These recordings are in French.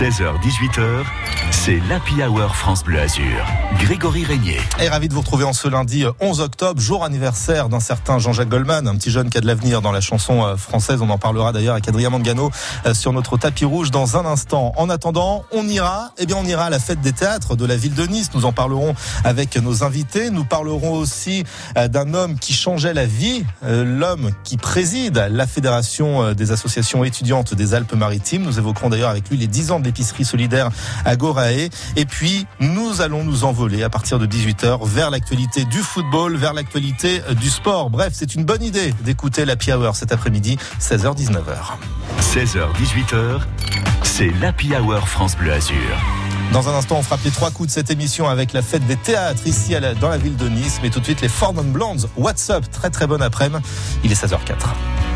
16h-18h, c'est l'Happy Hour France Bleu Azur. Grégory Régnier. Et ravi de vous retrouver en ce lundi 11 octobre, jour anniversaire d'un certain Jean-Jacques Goldman, un petit jeune qui a de l'avenir dans la chanson euh, française. On en parlera d'ailleurs avec Adrien Mangano euh, sur notre tapis rouge dans un instant. En attendant, on ira, eh bien, on ira à la fête des théâtres de la ville de Nice. Nous en parlerons avec nos invités. Nous parlerons aussi euh, d'un homme qui changeait la vie, l'homme qui préside la Fédération des associations étudiantes des Alpes-Maritimes. Nous évoquerons d'ailleurs avec lui les 10 ans de l'épicerie solidaire à Gorae. Et puis, nous allons nous envoler à partir de 18h vers l'actualité du football, vers l'actualité du sport. Bref, c'est une bonne idée d'écouter l'Happy Hour cet après-midi, 16h-19h. 16h-18h, c'est l'Happy Hour France Bleu Azur. Dans un instant, on fera les trois coups de cette émission avec la fête des théâtres ici dans la ville de Nice. Mais tout de suite, les Fordham Blondes. What's up? Très très bonne après-midi. Il est 16h04.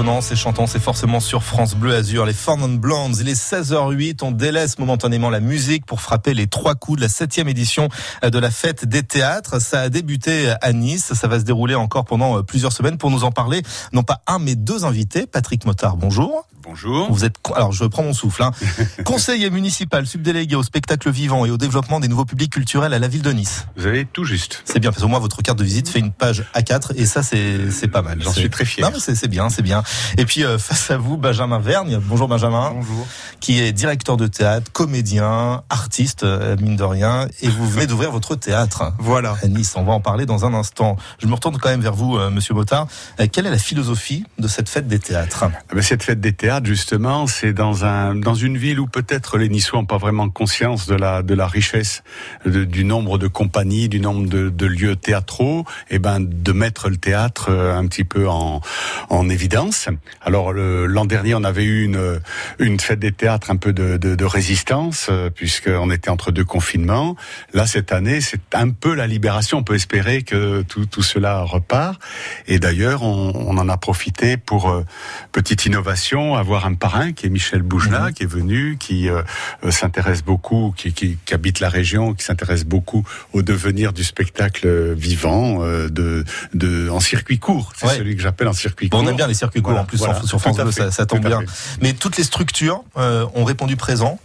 C'est fredonnant, c'est chantant, c'est forcément sur France Bleu Azur. Les Non Blondes, il est 16h08, on délaisse momentanément la musique pour frapper les trois coups de la septième édition de la fête des théâtres. Ça a débuté à Nice, ça va se dérouler encore pendant plusieurs semaines. Pour nous en parler, non pas un mais deux invités. Patrick Motard, bonjour. Bonjour. Vous êtes, alors je prends mon souffle, hein. conseiller municipal subdélégué au spectacle vivant et au développement des nouveaux publics culturels à la ville de Nice. Vous avez tout juste. C'est bien, parce que moi, votre carte de visite fait une page A4 et ça, c'est, c'est pas mal. J'en suis très fier. Non, mais c'est, c'est bien, c'est bien. Et puis, euh, face à vous, Benjamin Vergne. Bonjour, Benjamin. Bonjour. Qui est directeur de théâtre, comédien, artiste, euh, mine de rien. Et vous venez d'ouvrir votre théâtre. Voilà. À Nice, on va en parler dans un instant. Je me retourne quand même vers vous, euh, Monsieur Motard. Euh, quelle est la philosophie de cette fête des théâtres? Ah ben, cette fête des théâtres, justement, c'est dans un dans une ville où peut-être les Niçois n'ont pas vraiment conscience de la de la richesse du nombre de compagnies, du nombre de, lieux théâtraux, et ben de mettre le théâtre euh, un petit peu en en évidence. Alors l'an dernier, on avait eu une une fête des théâtres un peu de de, résistance euh, puisqu'on était entre deux confinements. Là cette année, c'est un peu la libération. On peut espérer que tout tout cela repart. Et d'ailleurs, on, on en a profité pour euh, petite innovation, avoir un parrain qui est Michel Bougelin, qui est venu, qui euh, euh, s'intéresse beaucoup, qui, qui, qui habite la région, qui s'intéresse beaucoup au devenir du spectacle vivant euh, de, de en circuit court. C'est Ouais. celui que j'appelle en circuit Bon, court. on aime bien les circuits courts Voilà, en plus voilà, sur, France à Bleu, fait, ça, ça tombe bien. Mais toutes les structures euh, ont répondu présent.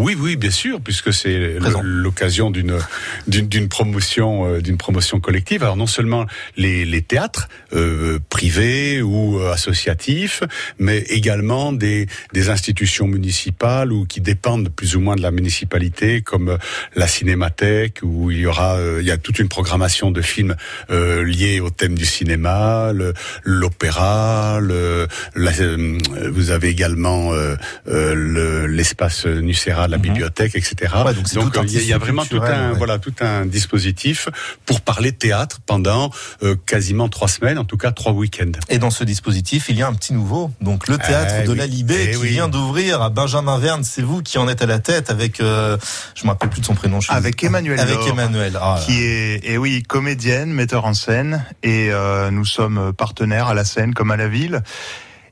Oui, oui, bien sûr, puisque c'est l'occasion d'une d'une promotion euh, d'une promotion collective. Alors non seulement les, les théâtres euh, privés ou euh, associatifs, mais également des des institutions municipales ou qui dépendent plus ou moins de la municipalité, comme euh, la Cinémathèque, où il y aura euh, il y a toute une programmation de films euh, liés au thème du cinéma, l'opéra, le, la- vous avez également euh, euh, le- Nucera, la bibliothèque, etc. Mhm. Ouais, donc euh, il y a- y vraiment tout un ouais. voilà tout un dispositif pour parler théâtre pendant euh, quasiment trois semaines, en tout cas trois week-ends. Et dans ce dispositif, il y a un petit nouveau. Donc le théâtre Eh de oui. la Libé Eh qui oui. vient d'ouvrir à Benjamin Verne. C'est vous qui en êtes à la tête avec, euh, je me rappelle plus de son prénom. je suis- Avec Emmanuel Avec Laure, Emmanuel. Ah, qui est, et oui, comédienne, metteur en scène, et euh, nous sommes partenaires à la scène comme à la ville.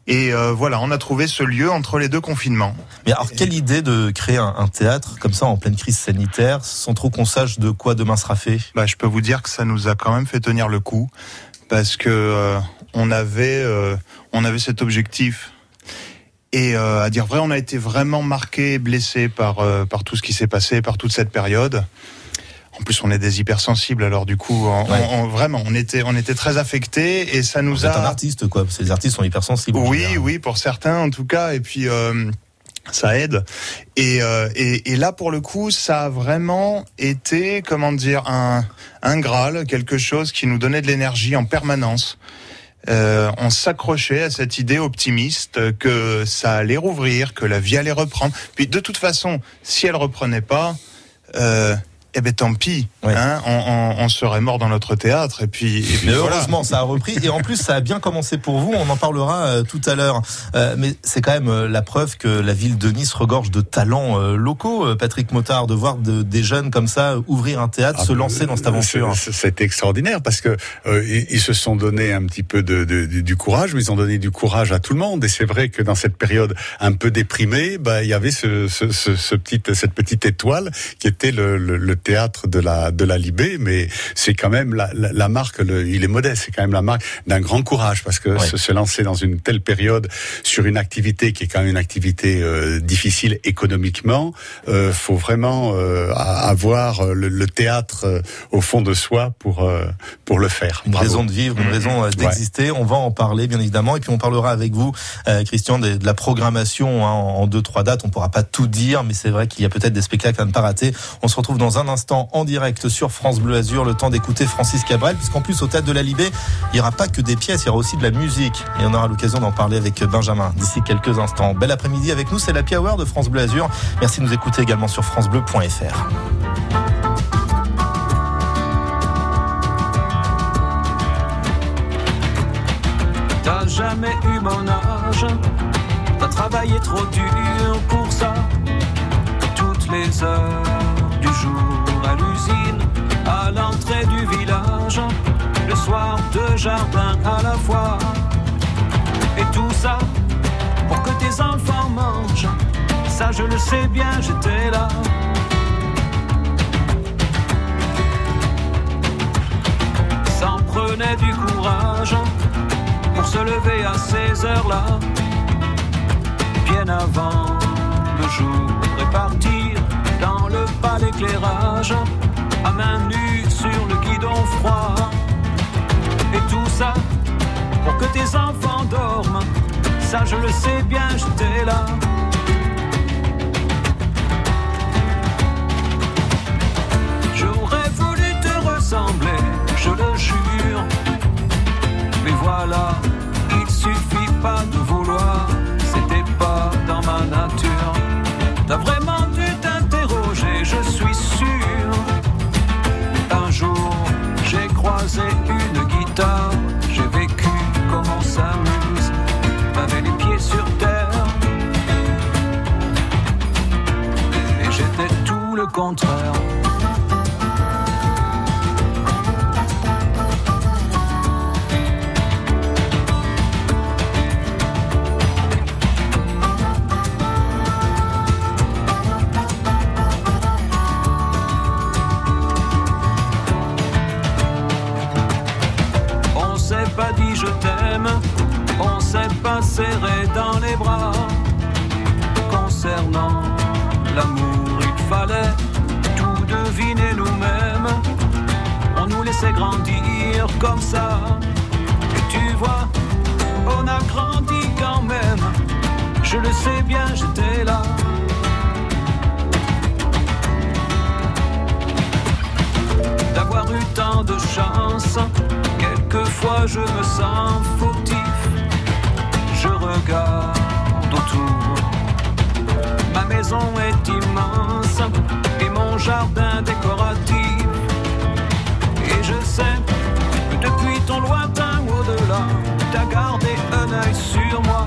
Et euh, voilà, on a trouvé ce lieu entre les deux confinements. Mais alors, quelle idée de créer un, un théâtre comme ça en pleine crise sanitaire, sans trop qu'on sache de quoi demain sera fait? Bah, je peux vous dire que ça nous a quand même fait tenir le coup, parce que euh, on avait, euh, on avait cet objectif. Et euh, à dire vrai, on a été vraiment marqué, blessé par euh, par tout ce qui s'est passé, par toute cette période. En plus, on est des hypersensibles, alors du coup, on, Ouais. on- vraiment, on était, on était très affectés, et ça nous Vous êtes a. un artiste, quoi. Les artistes sont hypersensibles. en Oui, oui, pour certains en tout cas, et puis euh, ça aide. Et, euh, et, et là, pour le coup, ça a vraiment été, comment dire, un, un graal, quelque chose qui nous donnait de l'énergie en permanence. Euh, on s'accrochait à cette idée optimiste que ça allait rouvrir, que la vie allait reprendre. Puis de toute façon, si elle reprenait pas, euh, eh ben tant pis, Ouais. hein, on, on- on serait mort dans notre théâtre. Et puis, et puis Mais voilà. heureusement, ça a repris. Et en plus, ça a bien commencé pour vous. On en parlera euh, tout à l'heure. Euh, mais c'est quand même euh, la preuve que la ville de Nice regorge de talents euh, locaux. Euh, Patrick Motard, de voir de- des jeunes comme ça ouvrir un théâtre, Ah, se lancer dans cette aventure. c'est- C'est extraordinaire parce que euh, ils, ils se sont donné un petit peu de, de- du courage, mais ils ont donné du courage à tout le monde. Et c'est vrai que dans cette période un peu déprimée, bah, il y avait ce, ce, ce, ce petit, cette petite étoile qui était le, le, le théâtre de la de la Libé. Mais c'est quand même la, la, la marque. Le, il est modeste. C'est quand même la marque d'un grand courage parce que Ouais. se, se lancer dans une telle période sur une activité qui est quand même une activité euh, difficile économiquement, euh, faut vraiment euh, avoir euh, le, le théâtre euh, au fond de soi pour euh, pour le faire. Une Bravo. raison de vivre, une Mhm. raison d'exister. On va en parler, bien évidemment. Et puis, on parlera avec vous, euh, Christian, de, de la programmation hein, en en deux, trois dates. On pourra pas tout dire, mais c'est vrai qu'il y a peut-être des spectacles à ne pas rater. On se retrouve dans un instant en direct sur France Bleu Azur. Le temps d'écouter Francis Cabrel, puisqu'en plus, au Théâtre de la Libé, il n'y aura pas que des pièces, il y aura aussi de la musique. Et on aura l'occasion d'en parler avec Benjamin d'ici quelques instants. Bel après-midi avec nous, c'est la Hour de France Bleu Azur. Merci de nous écouter également sur FranceBleu.fr. T'as jamais eu mon âge, t'as travaillé trop dur pour ça. Toutes les heures à l'usine, à l'entrée du village, le soir deux jardins à la fois. Et tout ça pour que tes enfants mangent, ça je le sais bien, j'étais là. S'en prenait du courage pour se lever à ces heures-là, bien avant le jour est parti bas d'éclairage, à main nue sur le guidon froid. Et tout ça pour que tes enfants dorment, ça je le sais bien, j'étais là. J'aurais voulu te ressembler, je le jure. Mais voilà, il suffit pas de le contraire. Je le sais bien, j'étais là. d'avoir eu tant de chance. Quelquefois je me sens fautif. Je regarde autour. Ma maison est immense et mon jardin décoratif. Et je sais que depuis ton lointain au-delà, t'as gardé un œil sur moi.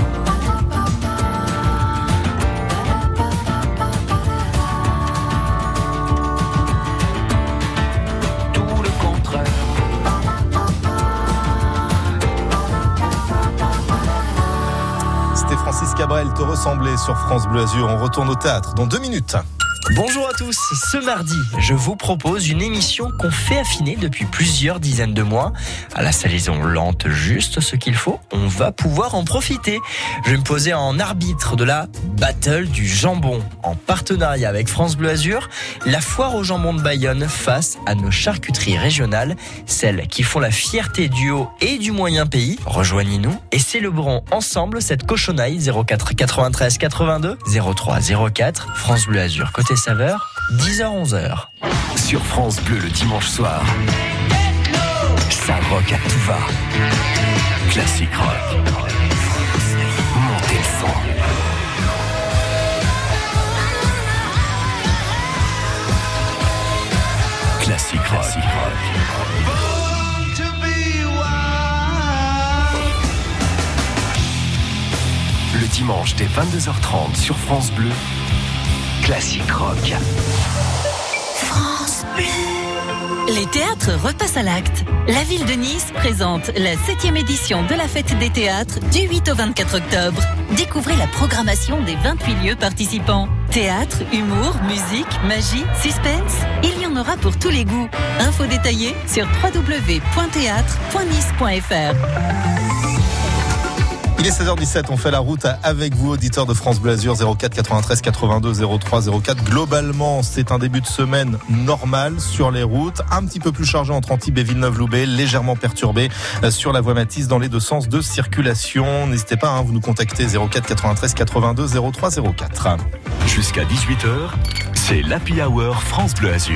Cabrel, te ressemblait sur France Bleu Azur. On retourne au théâtre dans deux minutes. Bonjour à tous, ce mardi, je vous propose une émission qu'on fait affiner depuis plusieurs dizaines de mois. À la salaison lente, juste ce qu'il faut, on va pouvoir en profiter. Je vais me poser en arbitre de la Battle du jambon, en partenariat avec France Bleu Azur, la foire au jambon de Bayonne face à nos charcuteries régionales, celles qui font la fierté du haut et du moyen pays. Rejoignez-nous et célébrons ensemble cette cochonaille 04 93 82 03 04 France Bleu Azur côté saveur 10h 11h. Sur France Bleu le dimanche soir. Ça rock à tout va. Classique rock. Montez le son. Classique rock. Le dimanche dès 22h30 sur France Bleu. Classique rock. Les théâtres repassent à l'acte. La ville de Nice présente la 7e édition de la fête des théâtres du 8 au 24 octobre. Découvrez la programmation des 28 lieux participants. Théâtre, humour, musique, magie, suspense, il y en aura pour tous les goûts. Infos détaillées sur www.théâtre.nice.fr. Il est 16h17, on fait la route avec vous, auditeurs de France Bleu Azur 04 93 82 03 04. Globalement, c'est un début de semaine normal sur les routes, un petit peu plus chargé entre Antibes et Villeneuve-Loubet, légèrement perturbé euh, sur la voie Matisse dans les deux sens de circulation. N'hésitez pas, hein, vous nous contactez 04 93 82 03 04. Jusqu'à 18h, c'est l'Happy Hour France Bleu Azur.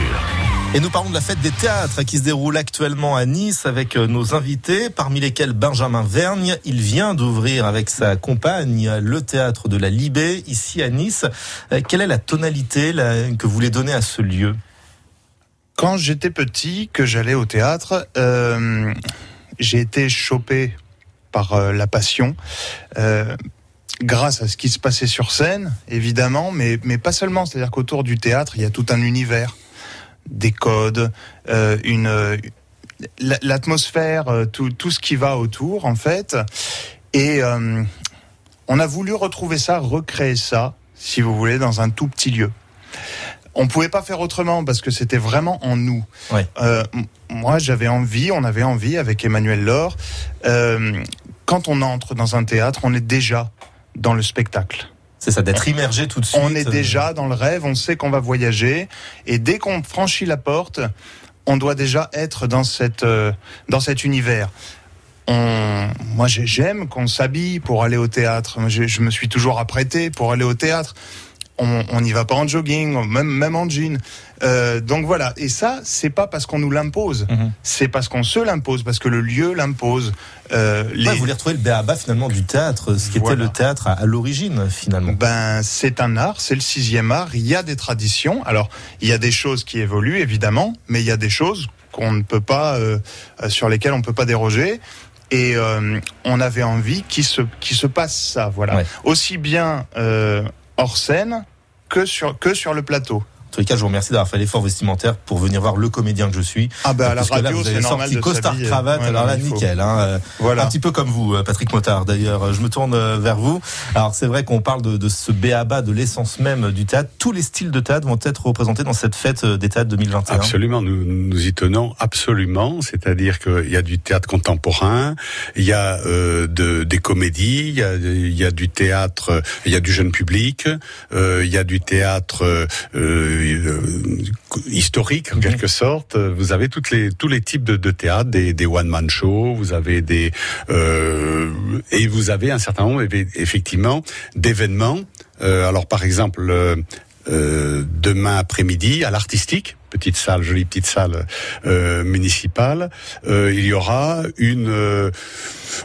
Et nous parlons de la fête des théâtres qui se déroule actuellement à Nice avec euh, nos invités, parmi lesquels Benjamin Vergne. Il vient d'ouvrir avec sa compagne le théâtre de la Libé ici à Nice. Euh, Quelle est la tonalité que vous voulez donner à ce lieu? Quand j'étais petit, que j'allais au théâtre, euh, j'ai été chopé par la passion. grâce à ce qui se passait sur scène, évidemment, mais, mais pas seulement. C'est-à-dire qu'autour du théâtre, il y a tout un univers, des codes, euh, une la- l'atmosphère, euh, tout, tout ce qui va autour, en fait. Et euh, on a voulu retrouver ça, recréer ça, si vous voulez, dans un tout petit lieu. On pouvait pas faire autrement parce que c'était vraiment en nous. Euh, moi, j'avais envie, on avait envie avec Emmanuel Laure. euh, quand on entre dans un théâtre, on est déjà dans le spectacle. C'est ça, d'être immergé tout de suite. On est euh, déjà dans le rêve, on sait qu'on va voyager, et dès qu'on franchit la porte, on doit déjà être dans cette euh, dans cet univers. On, moi, j'ai- j'aime qu'on s'habille pour aller au théâtre. Je, je me suis toujours apprêté pour aller au théâtre. On on n'y va pas en jogging, même même en jean. Euh, donc voilà. Et ça, c'est pas parce qu'on nous l'impose. Mhm. C'est parce qu'on se l'impose, parce que le lieu l'impose. Euh, les- Ouais, vous voulez retrouver le béaba finalement du théâtre, ce qui Voilà. était le théâtre à, à l'origine finalement. Ben, c'est un art, c'est le sixième art. Il y a des traditions. Alors, il y a des choses qui évoluent évidemment, mais il y a des choses qu'on ne peut pas, euh, euh, sur lesquelles on ne peut pas déroger. Et euh, on avait envie qu'il se, qu'il se passe ça, voilà. Ouais. Aussi bien euh, hors scène que sur, que sur le plateau. Tous les cas, je vous remercie d'avoir fait l'effort vestimentaire pour venir voir le comédien que je suis. Ah ben, à la radio, c'est normal sorti de costard cravate, Ouais, alors là, nickel. Hein. euh, Voilà. Un petit peu comme vous, euh, Patrick Motard. D'ailleurs, je me tourne euh, vers vous. Alors, c'est vrai qu'on parle de, de ce béaba, de l'essence même du théâtre. Tous les styles de théâtre vont être représentés dans cette fête euh, des théâtres 2021. Absolument, nous nous y tenons absolument. C'est-à-dire qu'il y a du théâtre contemporain, il y a euh, de, des comédies, il y a, il y a du théâtre, euh, il y a du jeune public, euh, il y a du théâtre euh, euh, historique en quelque sorte. Vous avez toutes les tous les types de, de théâtre, des, des one man shows, vous avez des euh, et vous avez un certain nombre effectivement d'événements. Euh, alors par exemple. euh, euh, demain après-midi à l'artistique, petite salle, jolie petite salle euh, municipale, euh, il y aura une. euh,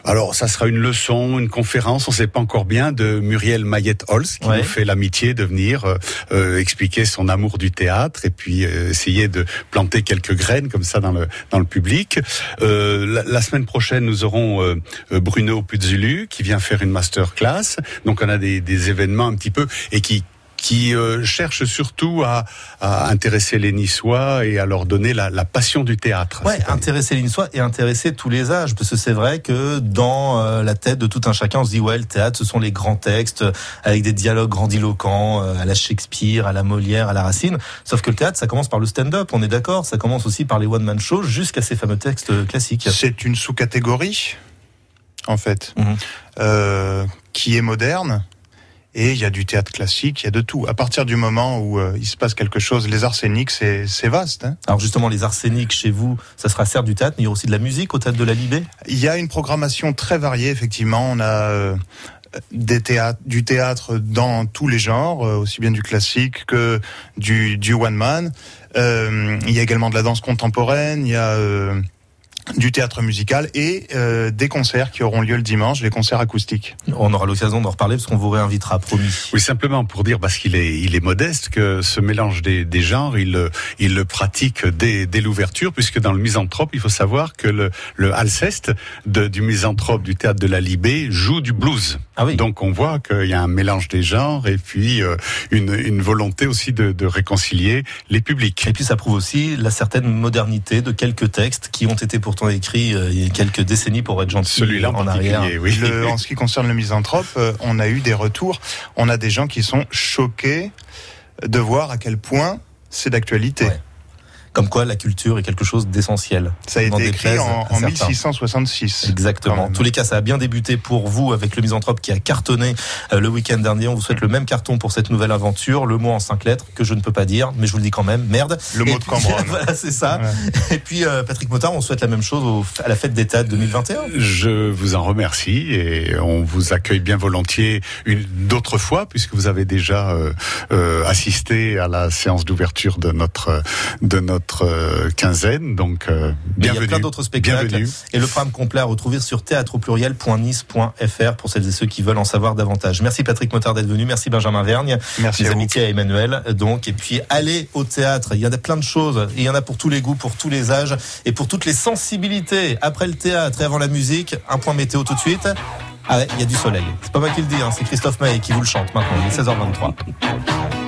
alors, ça sera une leçon, une conférence, on ne sait pas encore bien, de Muriel Mayette-Holz, qui Ouais. nous fait l'amitié de venir euh, euh, expliquer son amour du théâtre et puis euh, essayer de planter quelques graines comme ça dans le dans le public. Euh, la, la semaine prochaine, nous aurons Bruno Puzulu qui vient faire une masterclass. Donc, on a des, des événements un petit peu et qui qui euh, cherche surtout à, à intéresser les Niçois et à leur donner la, la passion du théâtre. Ouais, intéresser les Niçois et intéresser tous les âges, parce que c'est vrai que dans euh, la tête de tout un chacun, on se dit ouais, le théâtre, ce sont les grands textes euh, avec des dialogues grandiloquents euh, à la Shakespeare, à la Molière, à la Racine. Sauf que le théâtre, ça commence par le stand-up, on est d'accord. Ça commence aussi par les one-man shows jusqu'à ces fameux textes classiques. C'est une sous-catégorie, en fait, euh, qui est moderne. Et il y a du théâtre classique, il y a de tout. À partir du moment où euh, il se passe quelque chose, les arséniques, c'est c'est vaste. hein. Alors justement, les arséniques chez vous, ça sera certes du théâtre, mais il y aura aussi de la musique au théâtre de la Libé? Il y a une programmation très variée, effectivement. On a euh, des théâtres, du théâtre dans tous les genres, euh, aussi bien du classique que du, du one man. Euh, il y a également de la danse contemporaine. Il y a euh, du théâtre musical et euh, des concerts qui auront lieu le dimanche, les concerts acoustiques. On aura l'occasion d'en reparler parce qu'on vous réinvitera, promis. Oui, simplement pour dire, parce qu'il est, il est modeste, que ce mélange des, des genres, il, le- il le pratique dès, dès l'ouverture, puisque dans le misanthrope, il faut savoir que le, le Alceste de- du misanthrope du théâtre de la Libé joue du blues. Ah oui. Donc on voit qu'il y a un mélange des genres et puis euh, une, une volonté aussi de, de réconcilier les publics. Et puis ça prouve aussi la certaine modernité de quelques textes qui ont été pourtant écrits euh, il y a quelques décennies pour être gentils Celui-là en, en arrière. particulier, oui. Le- en ce qui concerne le misanthrope, euh, on a eu des retours. On a des gens qui sont choqués de voir à quel point c'est d'actualité. Ouais. Comme quoi la culture est quelque chose d'essentiel. Ça a été écrit en, à en certains. 1666. quand Exactement. Tous les cas, ça a bien débuté pour vous avec le Misanthrope qui a cartonné euh, le week-end dernier. On vous souhaite le même carton pour cette nouvelle aventure. Le mot en cinq lettres que je ne peux pas dire, mais je vous le dis quand même. Merde. Le Et mot de puis, Cambronne. voilà, c'est ça. Ouais. Et puis euh, Patrick Motard, on souhaite la même chose au- à la fête des théâtres 2021. Je vous en remercie et on vous accueille bien volontiers une d'autres fois puisque vous avez déjà euh, euh, assisté à la séance d'ouverture de notre de notre notre euh, quinzaine. Donc, euh, Mais il y a bienvenue. plein d'autres spectacles. Bienvenue. Et le programme complet à retrouver sur théâtre au pluriel.nice.fr pour celles et ceux qui veulent en savoir davantage. Merci Patrick Motard d'être venu. Merci Benjamin Vergne. Merci Mes à vous. amitiés à Emmanuel. Donc, et puis allez au théâtre. Il y en a plein de choses. Il y en a pour tous les goûts, pour tous les âges et pour toutes les sensibilités. Après le théâtre et avant la musique, un point météo tout de suite. Ah ouais, il y a du soleil. C'est pas moi qui le dis, hein, c'est Christophe Maé qui vous le chante maintenant. Il est 16h23.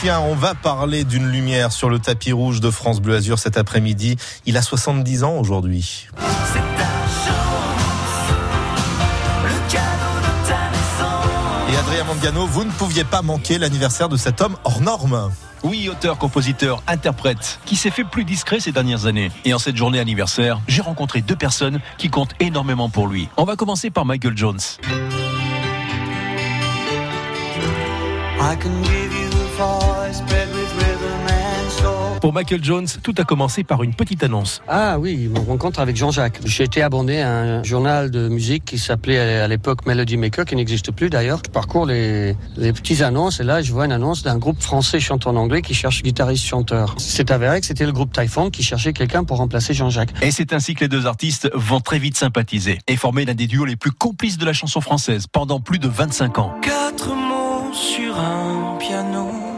Tiens, on va parler d'une lumière sur le tapis rouge de France Bleu Azur cet après-midi. Il a 70 ans aujourd'hui. Et Adrien Mangano, vous ne pouviez pas manquer l'anniversaire de cet homme hors norme. Oui, auteur, compositeur, interprète, qui s'est fait plus discret ces dernières années. Et en cette journée anniversaire, j'ai rencontré deux personnes qui comptent énormément pour lui. On va commencer par Michael Jones. Pour Michael Jones, tout a commencé par une petite annonce. Ah oui, mon rencontre avec Jean-Jacques. J'ai été abonné à un journal de musique qui s'appelait à l'époque Melody Maker, qui n'existe plus d'ailleurs. Je parcours les, les petites annonces et là je vois une annonce d'un groupe français chantant en anglais qui cherche guitariste-chanteur. C'est avéré que c'était le groupe Typhon qui cherchait quelqu'un pour remplacer Jean-Jacques. Et c'est ainsi que les deux artistes vont très vite sympathiser et former l'un des duos les plus complices de la chanson française pendant plus de 25 ans. Quatre mots sur un.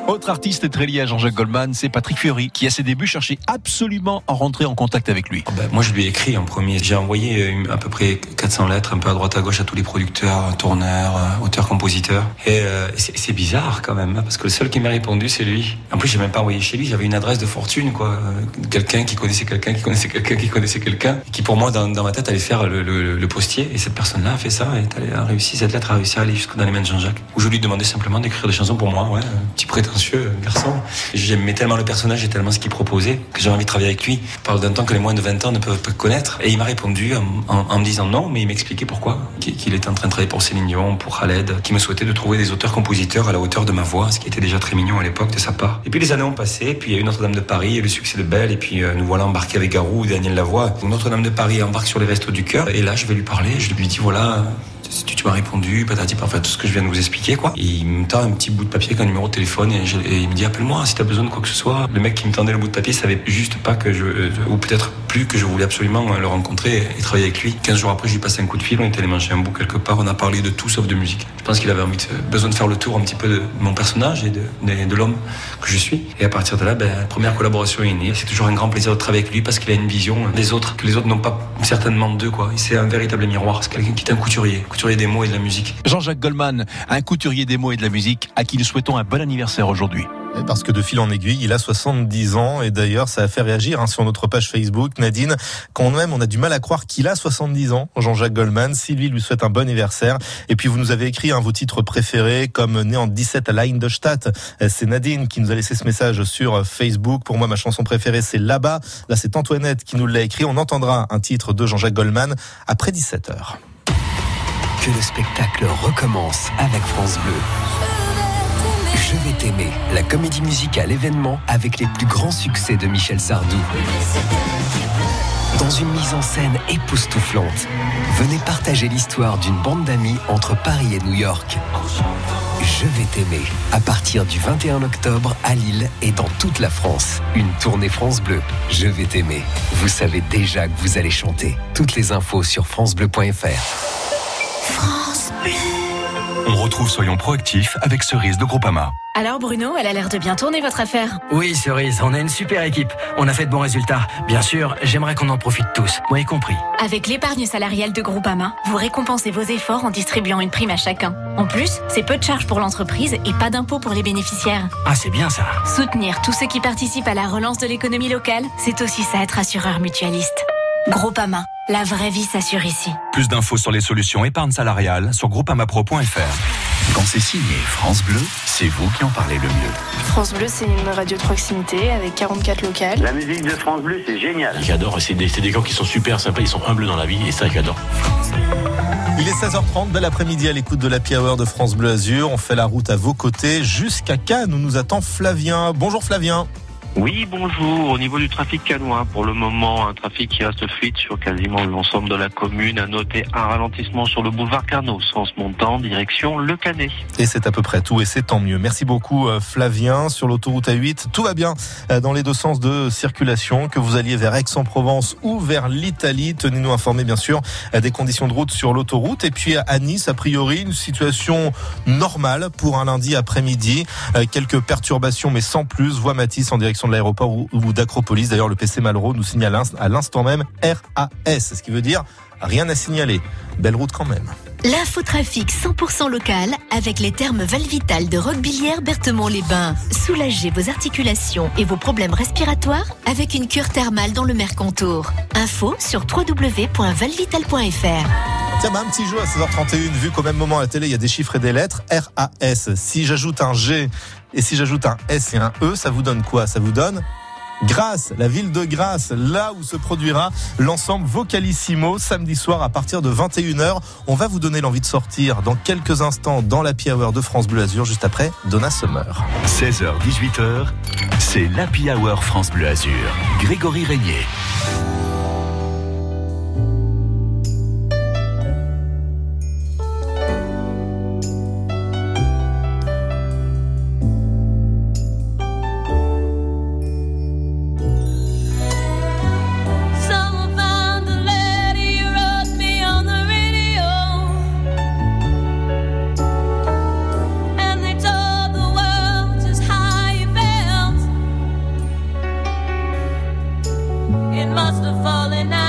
Autre artiste très lié à Jean-Jacques Goldman, c'est Patrick Fiori, qui à ses débuts cherchait absolument à rentrer en contact avec lui. Ben, moi, je lui ai écrit en premier. J'ai envoyé euh, à peu près 400 lettres, un peu à droite à gauche, à tous les producteurs, tourneurs, euh, auteurs, compositeurs. Et euh, c'est bizarre quand même, hein, parce que le seul qui m'a répondu, c'est lui. En plus, j'ai même pas envoyé chez lui. J'avais une adresse de fortune, quoi. Euh, Quelqu'un qui connaissait quelqu'un, qui connaissait quelqu'un, qui connaissait quelqu'un, qui pour moi, dans, ma tête, allait faire le, postier. Et cette personne-là a fait ça, et a réussi. Cette lettre a réussi à aller jusqu'au dans les mains de Jean-Jacques, où je lui demandais simplement d'écrire des chansons pour moi, ouais, euh, petit prétentieux. Prétentieux garçon. J'aimais tellement le personnage et tellement ce qu'il proposait que j'ai envie de travailler avec lui. Il parle d'un temps que les moins de 20 ans ne peuvent pas connaître. Et il m'a répondu en, me disant non, mais il m'expliquait pourquoi. Qu'il qu'il était en train de travailler pour Céline Dion, pour Khaled, qui me souhaitait de trouver des auteurs-compositeurs à la hauteur de ma voix, ce qui était déjà très mignon à l'époque de sa part. Et puis les années ont passé, puis il y a eu Notre-Dame de Paris et le succès de Belle, et puis euh, nous voilà embarqués avec Garou, Daniel Lavoie. Notre-Dame de Paris embarque sur les restos du cœur, et là je vais lui parler, je lui dis voilà, tu, tu m'as répondu, patati, enfin tout ce que je viens de vous expliquer quoi. Il me tend un petit bout de papier avec un numéro de téléphone et, il me dit appelle-moi si t'as besoin de quoi que ce soit. Le mec qui me tendait le bout de papier savait juste pas que je, euh, ou peut-être plus que je voulais absolument euh, le rencontrer et, travailler avec lui. 15 jours après, je lui passe un coup de fil, on est allé manger un bout quelque part, on a parlé de tout sauf de musique. Je pense qu'il avait besoin de faire le tour un petit peu de mon personnage et de, de, l'homme que je suis. Et à partir de là, ben, première collaboration est née. C'est toujours un grand plaisir de travailler avec lui parce qu'il a une vision des autres que les autres n'ont pas certainement d'eux quoi. C'est un véritable miroir. C'est quelqu'un qui est un couturier des mots et de la musique. Jean-Jacques Goldman, un couturier des mots et de la musique, à qui nous souhaitons un bon anniversaire aujourd'hui. Parce que de fil en aiguille, il a 70 ans et d'ailleurs ça a fait réagir hein, sur notre page Facebook. Nadine, quand même on a du mal à croire qu'il a 70 ans, Jean-Jacques Goldman. Sylvie lui souhaite un bon anniversaire. Et puis vous nous avez écrit hein, vos titres préférés comme Né en 17 à Leindestadt. Euh, C'est Nadine qui nous a laissé ce message sur euh, Facebook. Pour moi ma chanson préférée c'est Là-bas. Là c'est Antoinette qui nous l'a écrit. On entendra un titre de Jean-Jacques Goldman après 17h. Que le spectacle recommence avec France Bleu. Je vais t'aimer, la comédie musicale événement avec les plus grands succès de Michel Sardou. Dans une mise en scène époustouflante, venez partager l'histoire d'une bande d'amis entre Paris et New York. Je vais t'aimer, à partir du 21 octobre à Lille et dans toute la France. Une tournée France Bleu. Je vais t'aimer. Vous savez déjà que vous allez chanter. Toutes les infos sur francebleu.fr. On retrouve Soyons proactifs avec Cerise de Groupama. Alors Bruno, elle a l'air de bien tourner votre affaire. Oui, Cerise, on a une super équipe. On a fait de bons résultats. Bien sûr, j'aimerais qu'on en profite tous, moi y compris. Avec l'épargne salariale de Groupama, vous récompensez vos efforts en distribuant une prime à chacun. En plus, c'est peu de charges pour l'entreprise et pas d'impôts pour les bénéficiaires. Ah, c'est bien ça. Soutenir tous ceux qui participent à la relance de l'économie locale, c'est aussi ça être assureur mutualiste. Groupama, la vraie vie s'assure ici. Plus d'infos sur les solutions épargne salariale sur groupamapro.fr. Quand c'est signé France Bleu, c'est vous qui en parlez le mieux. France Bleu, c'est une radio de proximité avec 44 locales. La musique de France Bleu, c'est génial. J'adore, c'est des, c'est des gens qui sont super sympas, ils sont humbles dans la vie et ça j'adore. Il est 16h30, bel après-midi à l'écoute de la Hour de France Bleu Azur. On fait la route à vos côtés jusqu'à Cannes où nous attend Flavien. Bonjour Flavien. Oui, bonjour. Au niveau du trafic canois, pour le moment, un trafic qui reste fluide sur quasiment l'ensemble de la commune. À noter un ralentissement sur le boulevard Carnot, sens montant, direction Le Canet. Et c'est à peu près tout et c'est tant mieux. Merci beaucoup euh, Flavien. Sur l'autoroute A8, tout va bien euh, dans les deux sens de circulation. Que vous alliez vers Aix-en-Provence ou vers l'Italie, tenez-nous informés bien sûr euh, des conditions de route sur l'autoroute. Et puis à Nice, a priori, une situation normale pour un lundi après-midi. Quelques perturbations mais sans plus. Voie Matisse en direction de l'aéroport ou, ou d'Acropolis. D'ailleurs, le PC Malraux nous signale à l'instant même RAS, ce qui veut dire rien à signaler. Belle route quand même. L'infotrafic 100% local avec les termes Valvital de Roquebillière Berthemont-les-Bains. Soulagez vos articulations et vos problèmes respiratoires avec une cure thermale dans le Mercantour. Info sur www.valvital.fr. Tiens, bah, un petit jeu à 16h31, vu qu'au même moment à la télé, il y a des chiffres et des lettres. R-A-S. Si j'ajoute un G et si j'ajoute un S et un E, ça vous donne quoi? Ça vous donne Grasse, la ville de Grasse, là où se produira l'ensemble Vocalissimo samedi soir à partir de 21h. On va vous donner l'envie de sortir dans quelques instants dans la Hour de France Bleu Azur, juste après Donna Summer. 16h, 18h, c'est l'Happy Hour France Bleu Azur. Grégory Régnier. it must have fallen out.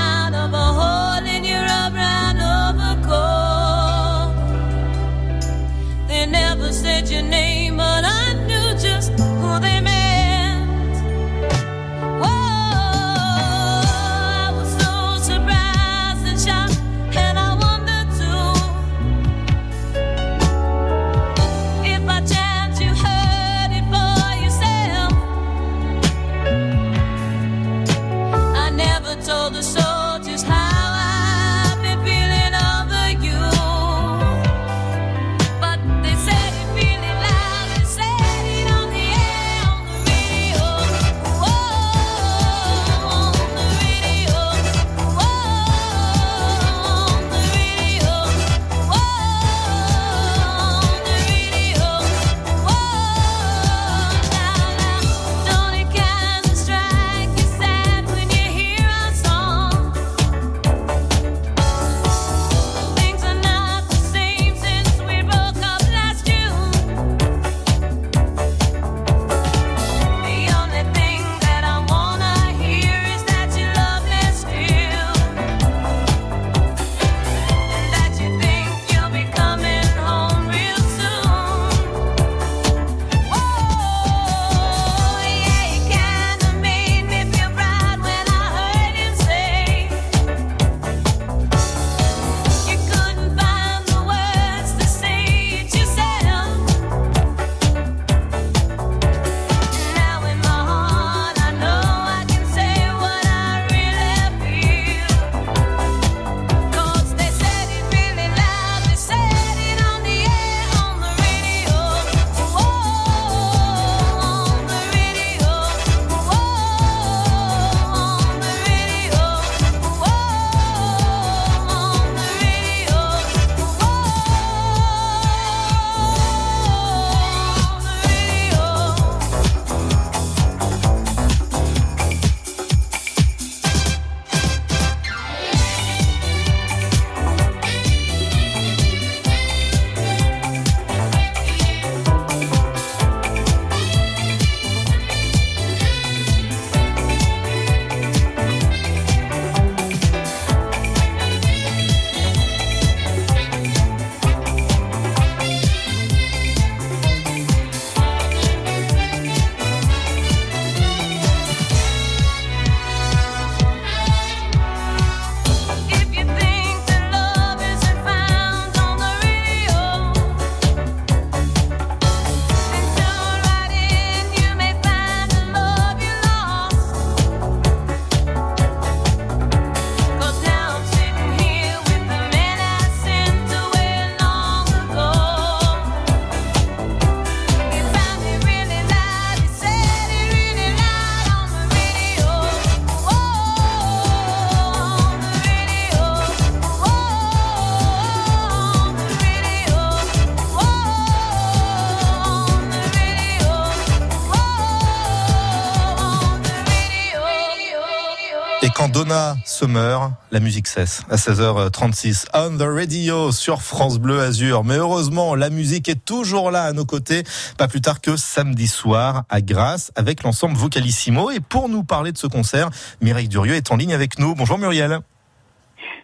Se meurt, la musique cesse à 16h36 on the radio sur France Bleu Azur. Mais heureusement, la musique est toujours là à nos côtés, pas plus tard que samedi soir à Grasse avec l'ensemble Vocalissimo. Et pour nous parler de ce concert, Mireille Durieux est en ligne avec nous. Bonjour Muriel.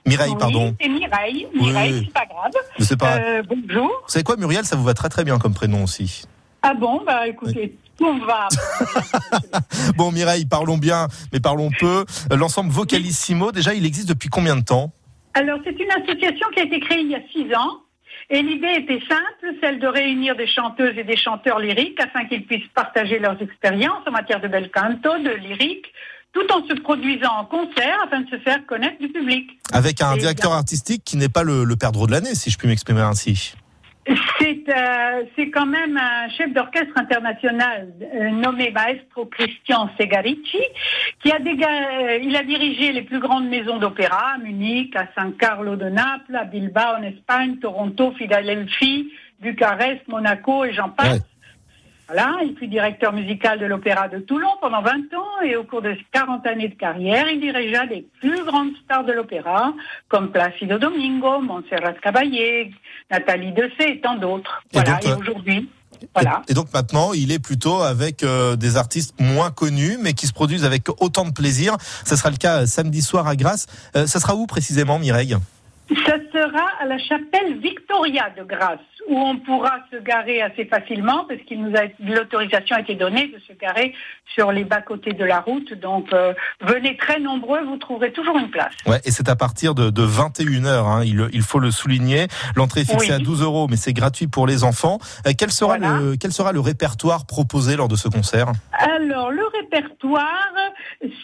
Mireille, Oui, pardon. C'est Mireille. Mireille, Oui. c'est pas grave. C'est pas- Euh, bonjour. Vous savez quoi, Muriel, ça vous va très très bien comme prénom aussi. Ah bon, bah écoutez, on va. Bon, Mireille, parlons bien, mais parlons peu. L'ensemble Vocalissimo, déjà, il existe depuis combien de temps? Alors, c'est une association qui a été créée il y a six ans. Et l'idée était simple, celle de réunir des chanteuses et des chanteurs lyriques afin qu'ils puissent partager leurs expériences en matière de bel canto, de lyrique, tout en se produisant en concert afin de se faire connaître du public. Avec un Et directeur artistique qui n'est pas le, le perdreau de l'année, si je puis m'exprimer ainsi. C'est euh, c'est quand même un chef d'orchestre international euh, nommé Maestro Christian Segarici qui a, déga- euh, il a dirigé les plus grandes maisons d'opéra à Munich, à San Carlo de Naples, à Bilbao en Espagne, Toronto, Philadelphie, Bucarest, Monaco et j'en passe. Voilà, il fut directeur musical de l'Opéra de Toulon pendant 20 ans et au cours de 40 années de carrière, il dirigea les plus grandes stars de l'opéra comme Placido Domingo, Montserrat Caballé, Nathalie Dessay et tant d'autres. Et Voilà, donc, et euh, aujourd'hui, voilà. Et donc maintenant, il est plutôt avec euh, des artistes moins connus, mais qui se produisent avec autant de plaisir. Ça sera le cas euh, samedi soir à Grasse. Euh, ça sera où précisément, Mireille? Ça sera à la chapelle Victoria de Grasse, où on pourra se garer assez facilement, parce qu'il nous a l'autorisation a été donnée de se garer sur les bas-côtés de la route. Donc euh, venez très nombreux, vous trouverez toujours une place. Ouais, et c'est à partir de, de 21h, hein, il, il faut le souligner. L'entrée est fixée Oui. à 12 euros, mais c'est gratuit pour les enfants. Euh, quel, sera le, quel sera le répertoire proposé lors de ce concert? Alors, le répertoire,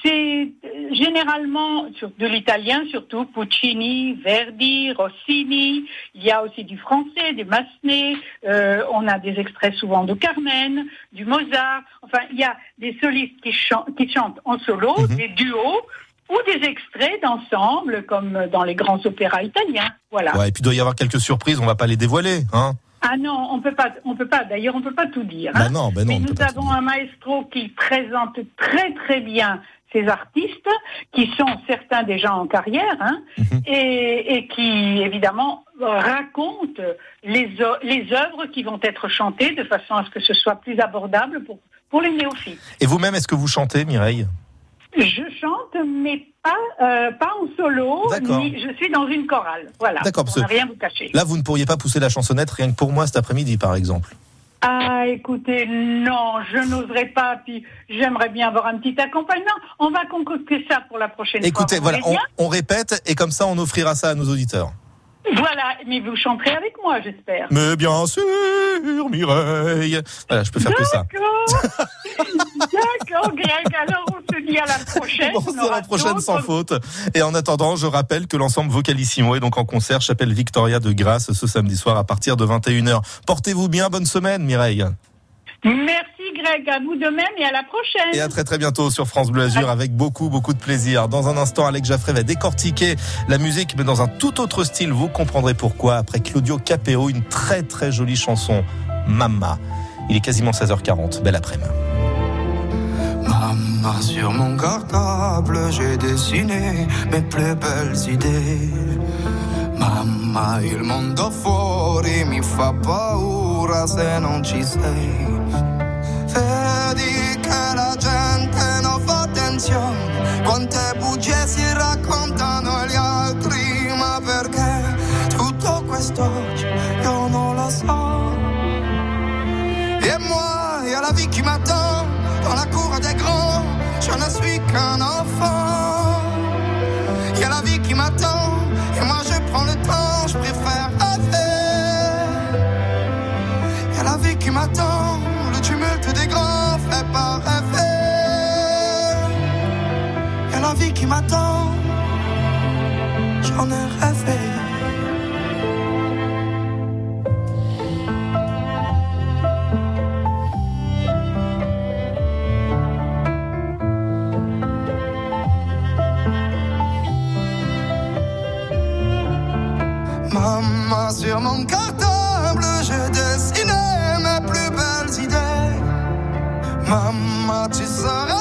c'est euh, généralement sur de l'italien, surtout Puccini, Verdi, Rossini. Il y a aussi du français, du Massenet. euh, on a des extraits souvent de Carmen, du Mozart. Enfin, il y a des solistes qui, chan- qui chantent en solo, des duos ou des extraits d'ensemble, comme dans les grands opéras italiens. Voilà. Ouais, et puis il doit y avoir quelques surprises, on va pas les dévoiler. Hein Ah non, on peut pas, on peut pas. D'ailleurs, on peut pas tout dire. Bah hein. non, bah non, Mais nous avons un maestro qui présente très très bien ces artistes, qui sont certains déjà en carrière, hein, Mhm. et, et qui évidemment racontent les, œuvres qui vont être chantées de façon à ce que ce soit plus abordable pour, pour les néophytes. Et vous-même, est-ce que vous chantez, Mireille? Je chante, mais pas, euh, pas en solo, ni je suis dans une chorale. Voilà, D'accord, pour ne rien vous cacher. Là, vous ne pourriez pas pousser la chansonnette rien que pour moi cet après-midi, par exemple. Ah, écoutez, non, je n'oserais pas. Puis j'aimerais bien avoir un petit accompagnement. On va concocter ça pour la prochaine Écoutez, fois. vous voilà, on répète et comme ça, on offrira ça à nos auditeurs. Voilà, mais vous chanterez avec moi, j'espère. Mais bien sûr, Mireille. Voilà, je peux faire que ça. D'accord. D'accord, Greg. Alors on se dit à la prochaine. On c'est aura la prochaine sans faute. Et en attendant, je rappelle que l'ensemble Vocalissimo est donc en concert Chapelle Victoria de Grasse ce samedi soir à partir de 21h. Portez-vous bien, bonne semaine Mireille. Merci, Greg. À vous de même et à la prochaine. Et à très très bientôt sur France Bleu Azur avec beaucoup beaucoup de plaisir. Dans un instant, Alex Jaffray va décortiquer la musique mais dans un tout autre style. Vous comprendrez pourquoi après Claudio Capéo, une très très jolie chanson, Mamma. Il est quasiment 16h40. Belle après-midi. Maman, sur mon cartable, j'ai dessiné mes plus belles idées. Mamma, il mondo fuori mi fa paura se non ci sei. Fa attenzione, quante bugie si raccontano agli altri, ma perché tutto questo io non lo so. Et moi, il y a la vie qui m'attend dans la cour des grands. Je ne suis qu'un enfant. Vie qui m'attend, j'en ai rêvé. Maman, sur mon cartable, j'ai dessiné mes plus belles idées. Maman, tu seras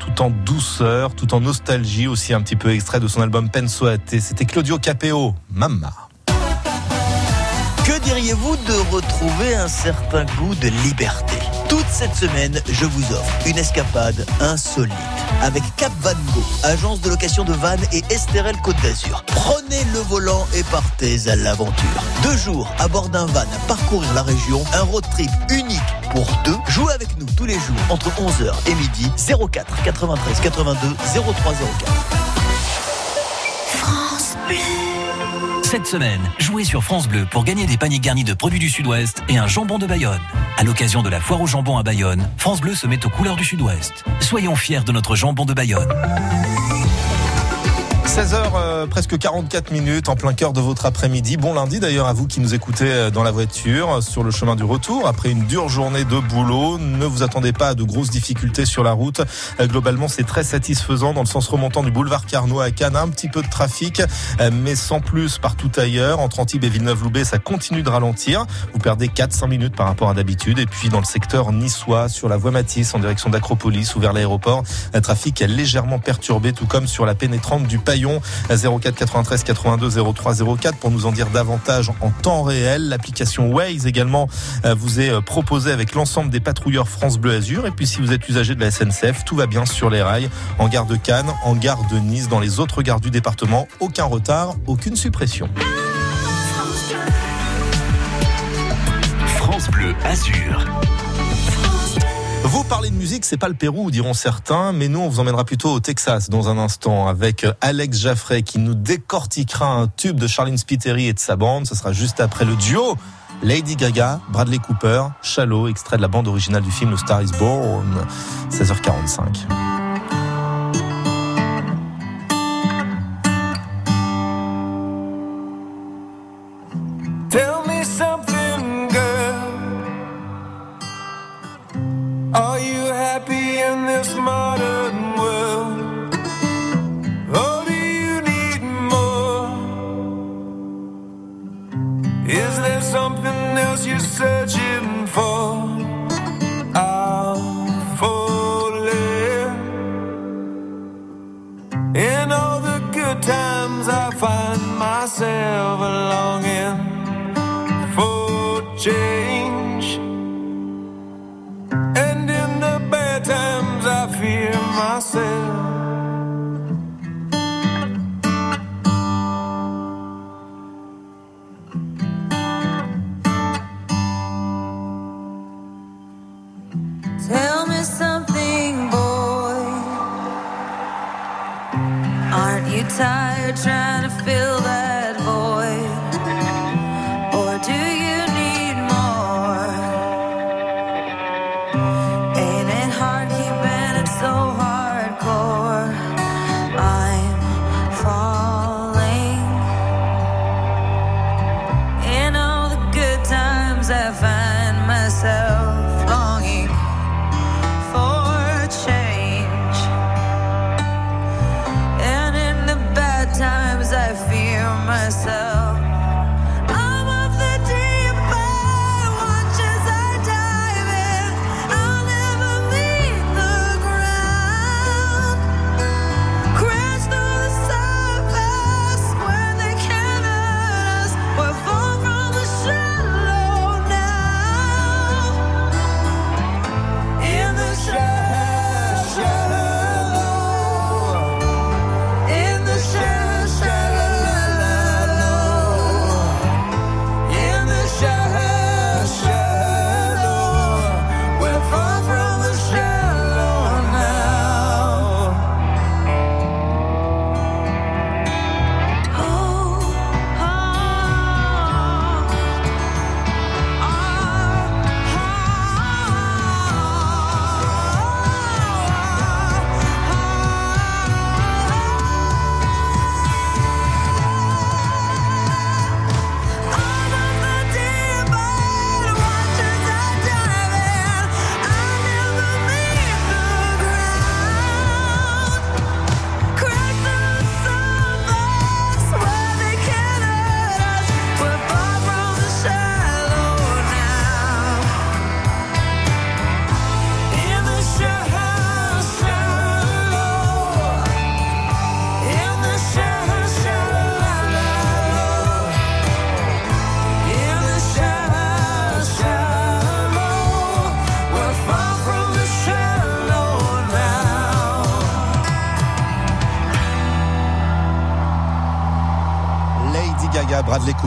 tout en douceur, tout en nostalgie, aussi un petit peu extrait de son album Penso Ate. C'était Claudio Capeo, Mamma. Que diriez-vous de retrouver un certain goût de liberté? Toute cette semaine, je vous offre une escapade insolite avec Cap Van Go, agence de location de vannes et Estérel Côte d'Azur. Prenez le volant et partez à l'aventure. Deux jours à bord d'un van à parcourir la région, un road trip unique pour deux. Jouez avec nous tous les jours entre 11h et midi 04 93 82 0304. France. Cette semaine, jouez sur France Bleu pour gagner des paniers garnis de produits du Sud-Ouest et un jambon de Bayonne. À l'occasion de la foire au jambon à Bayonne, France Bleu se met aux couleurs du Sud-Ouest. Soyons fiers de notre jambon de Bayonne. 16h, euh, presque 44 minutes, en plein cœur de votre après-midi. Bon lundi d'ailleurs à vous qui nous écoutez euh, dans la voiture, sur le chemin du retour, après une dure journée de boulot. Ne vous attendez pas à de grosses difficultés sur la route. Euh, globalement, c'est très satisfaisant dans le sens remontant du boulevard Carnot à Cannes. Un petit peu de trafic, euh, mais sans plus partout ailleurs. Entre Antibes et Villeneuve-Loubet, ça continue de ralentir. Vous perdez 4-5 minutes par rapport à d'habitude. Et puis dans le secteur niçois, sur la voie Matisse, en direction d'Acropolis ou vers l'aéroport, un trafic est légèrement perturbé, tout comme sur la pénétrante du Paillon 04 93 82 03 04 pour nous en dire davantage en temps réel. L'application Waze également euh, vous est euh, proposée avec l'ensemble des patrouilleurs France Bleu Azur. Et puis si vous êtes usager de la SNCF, tout va bien sur les rails, en gare de Cannes, en gare de Nice, dans les autres gares du département. Aucun retard, aucune suppression. France Bleu Azur. Vous parlez de musique, c'est pas le Pérou, diront certains, mais nous, on vous emmènera plutôt au Texas dans un instant avec Alex Jaffray qui nous décortiquera un tube de Charlene Spiteri et de sa bande. Ce sera juste après le duo Lady Gaga, Bradley Cooper, Shallow, extrait de la bande originale du film Le Star is Born, 16h45. Jay.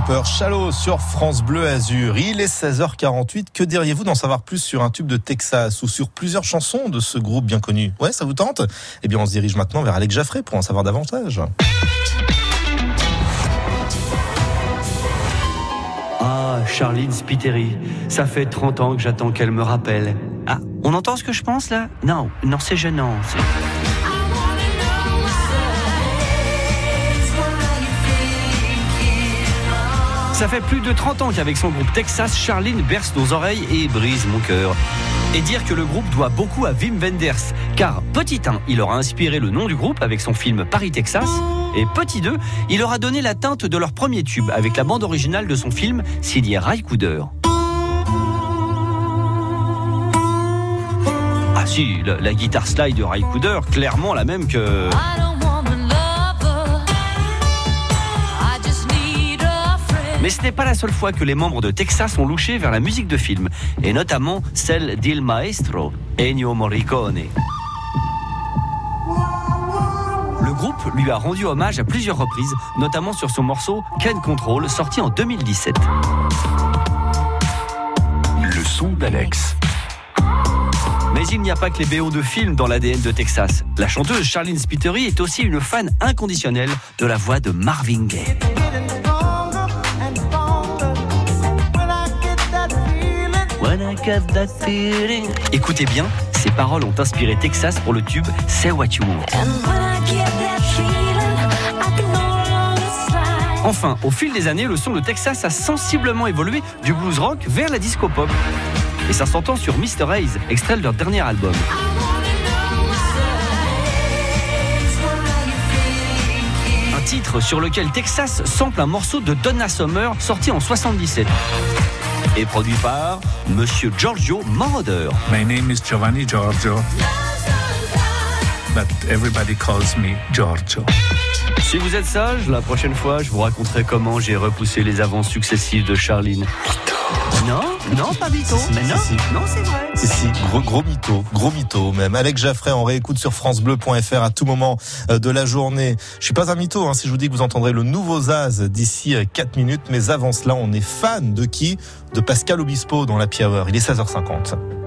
Cooper, Shallow sur France Bleu Azur. Il est 16h48. Que diriez-vous d'en savoir plus sur un tube de Texas ou sur plusieurs chansons de ce groupe bien connu? Ouais, ça vous tente? Eh bien, on se dirige maintenant vers Alex Jaffré pour en savoir davantage. Ah, Charline Spiteri. Ça fait 30 ans que j'attends qu'elle me rappelle. Ah, on entend ce que je pense là? Non, non, c'est gênant. c'est- Ça fait plus de 30 ans qu'avec son groupe Texas, Charline berce nos oreilles et brise mon cœur. Et dire que le groupe doit beaucoup à Wim Wenders, car petit 1, il aura inspiré le nom du groupe avec son film Paris Texas, et petit 2, il aura donné la teinte de leur premier tube avec la bande originale de son film signé Ray Cooder. Ah si, la, guitare slide de Ray clairement la même que... Mais ce n'est pas la seule fois que les membres de Texas ont louché vers la musique de film, et notamment celle d'Il Maestro, Ennio Morricone. Le groupe lui a rendu hommage à plusieurs reprises, notamment sur son morceau Can Control, sorti en 2017. Le son d'Alex. Mais il n'y a pas que les BO de films dans l'ADN de Texas. La chanteuse Charlene Spiteri est aussi une fan inconditionnelle de la voix de Marvin Gaye. Écoutez bien, ces paroles ont inspiré Texas pour le tube Say What You Want. Enfin, au fil des années, le son de Texas a sensiblement évolué du blues rock vers la disco pop. Et ça s'entend sur Mr. Hayes, extrait de leur dernier album. Un titre sur lequel Texas sample un morceau de Donna Summer sorti en 77 et produit par Monsieur Giorgio Moroder. My name is Giovanni Giorgio, but everybody calls me Giorgio. Si vous êtes sage, la prochaine fois, je vous raconterai comment j'ai repoussé les avances successives de Charline. Non, non, pas Vito. Mais non, non, c'est vrai. Si, si, gros, gros mytho, gros mytho même. Alex Jaffray, on réécoute sur francebleu.fr à tout moment euh, de la journée. Je suis pas un mytho hein, si je vous dis que vous entendrez le nouveau Zaz d'ici 4 minutes, mais avant cela, on est fan de qui? De Pascal Obispo dans la Hour. Il est 16h50.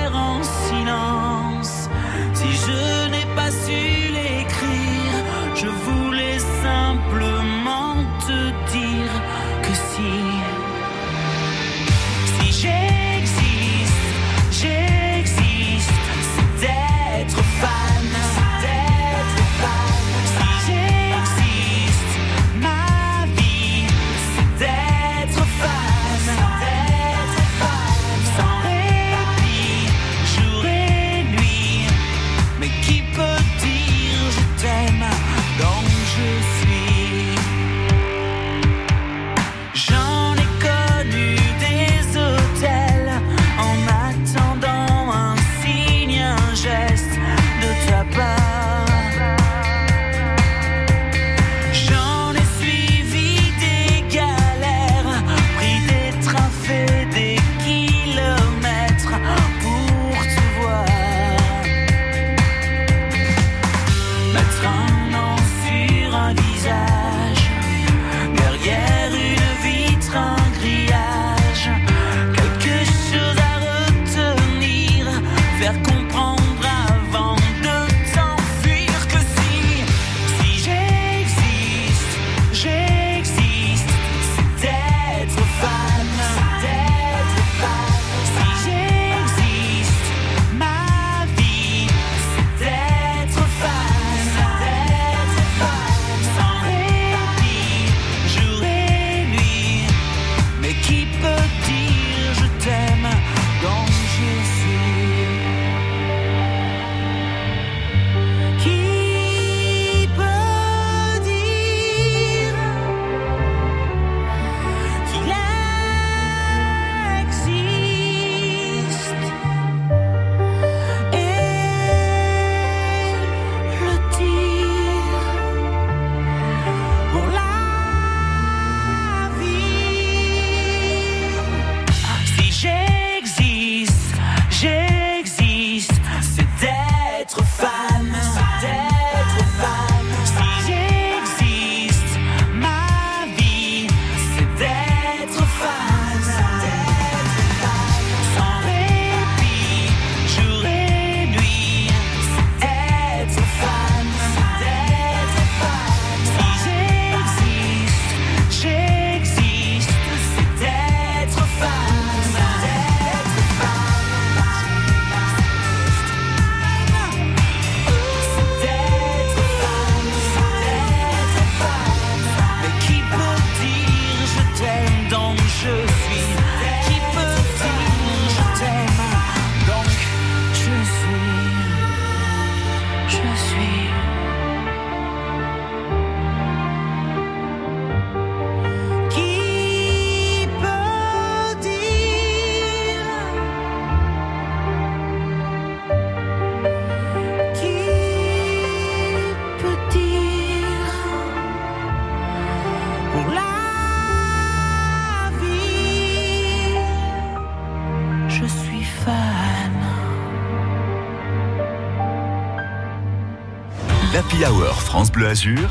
France Bleu Azur,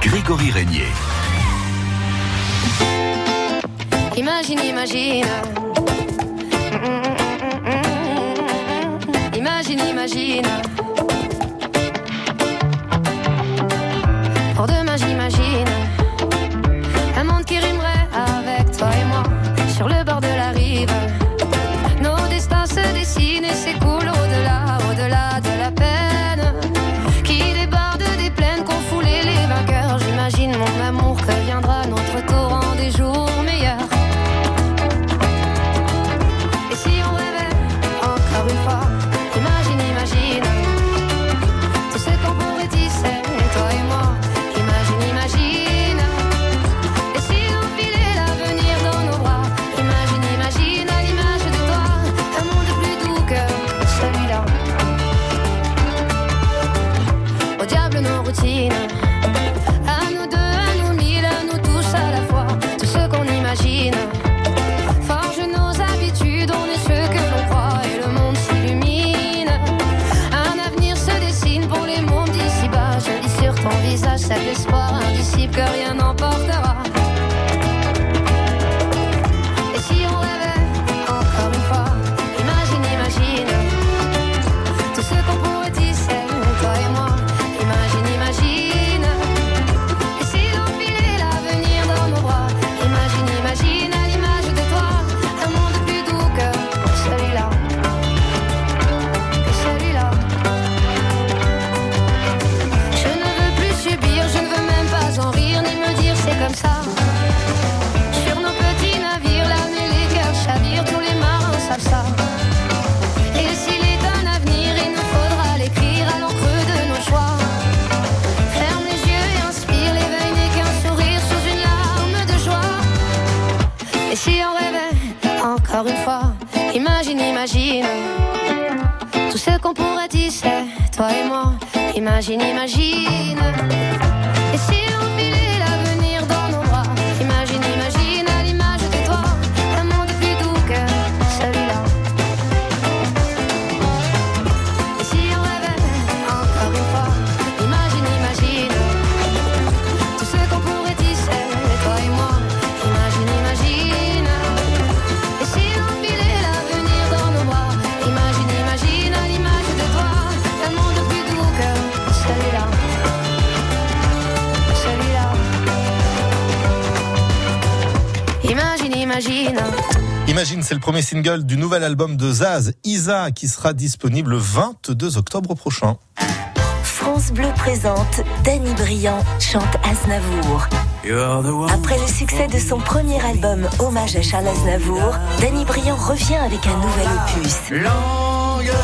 Grégory Régnier. Imagine, imagine. Imagine, imagine. Pour demain, j'imagine. Imagine, imagine. C'est le premier single du nouvel album de Zaz, Isa, qui sera disponible le 22 octobre prochain. France Bleu présente Danny Briand chante Aznavour. Après le succès de son premier album Hommage à Charles Aznavour, Danny Briand revient avec un nouvel opus.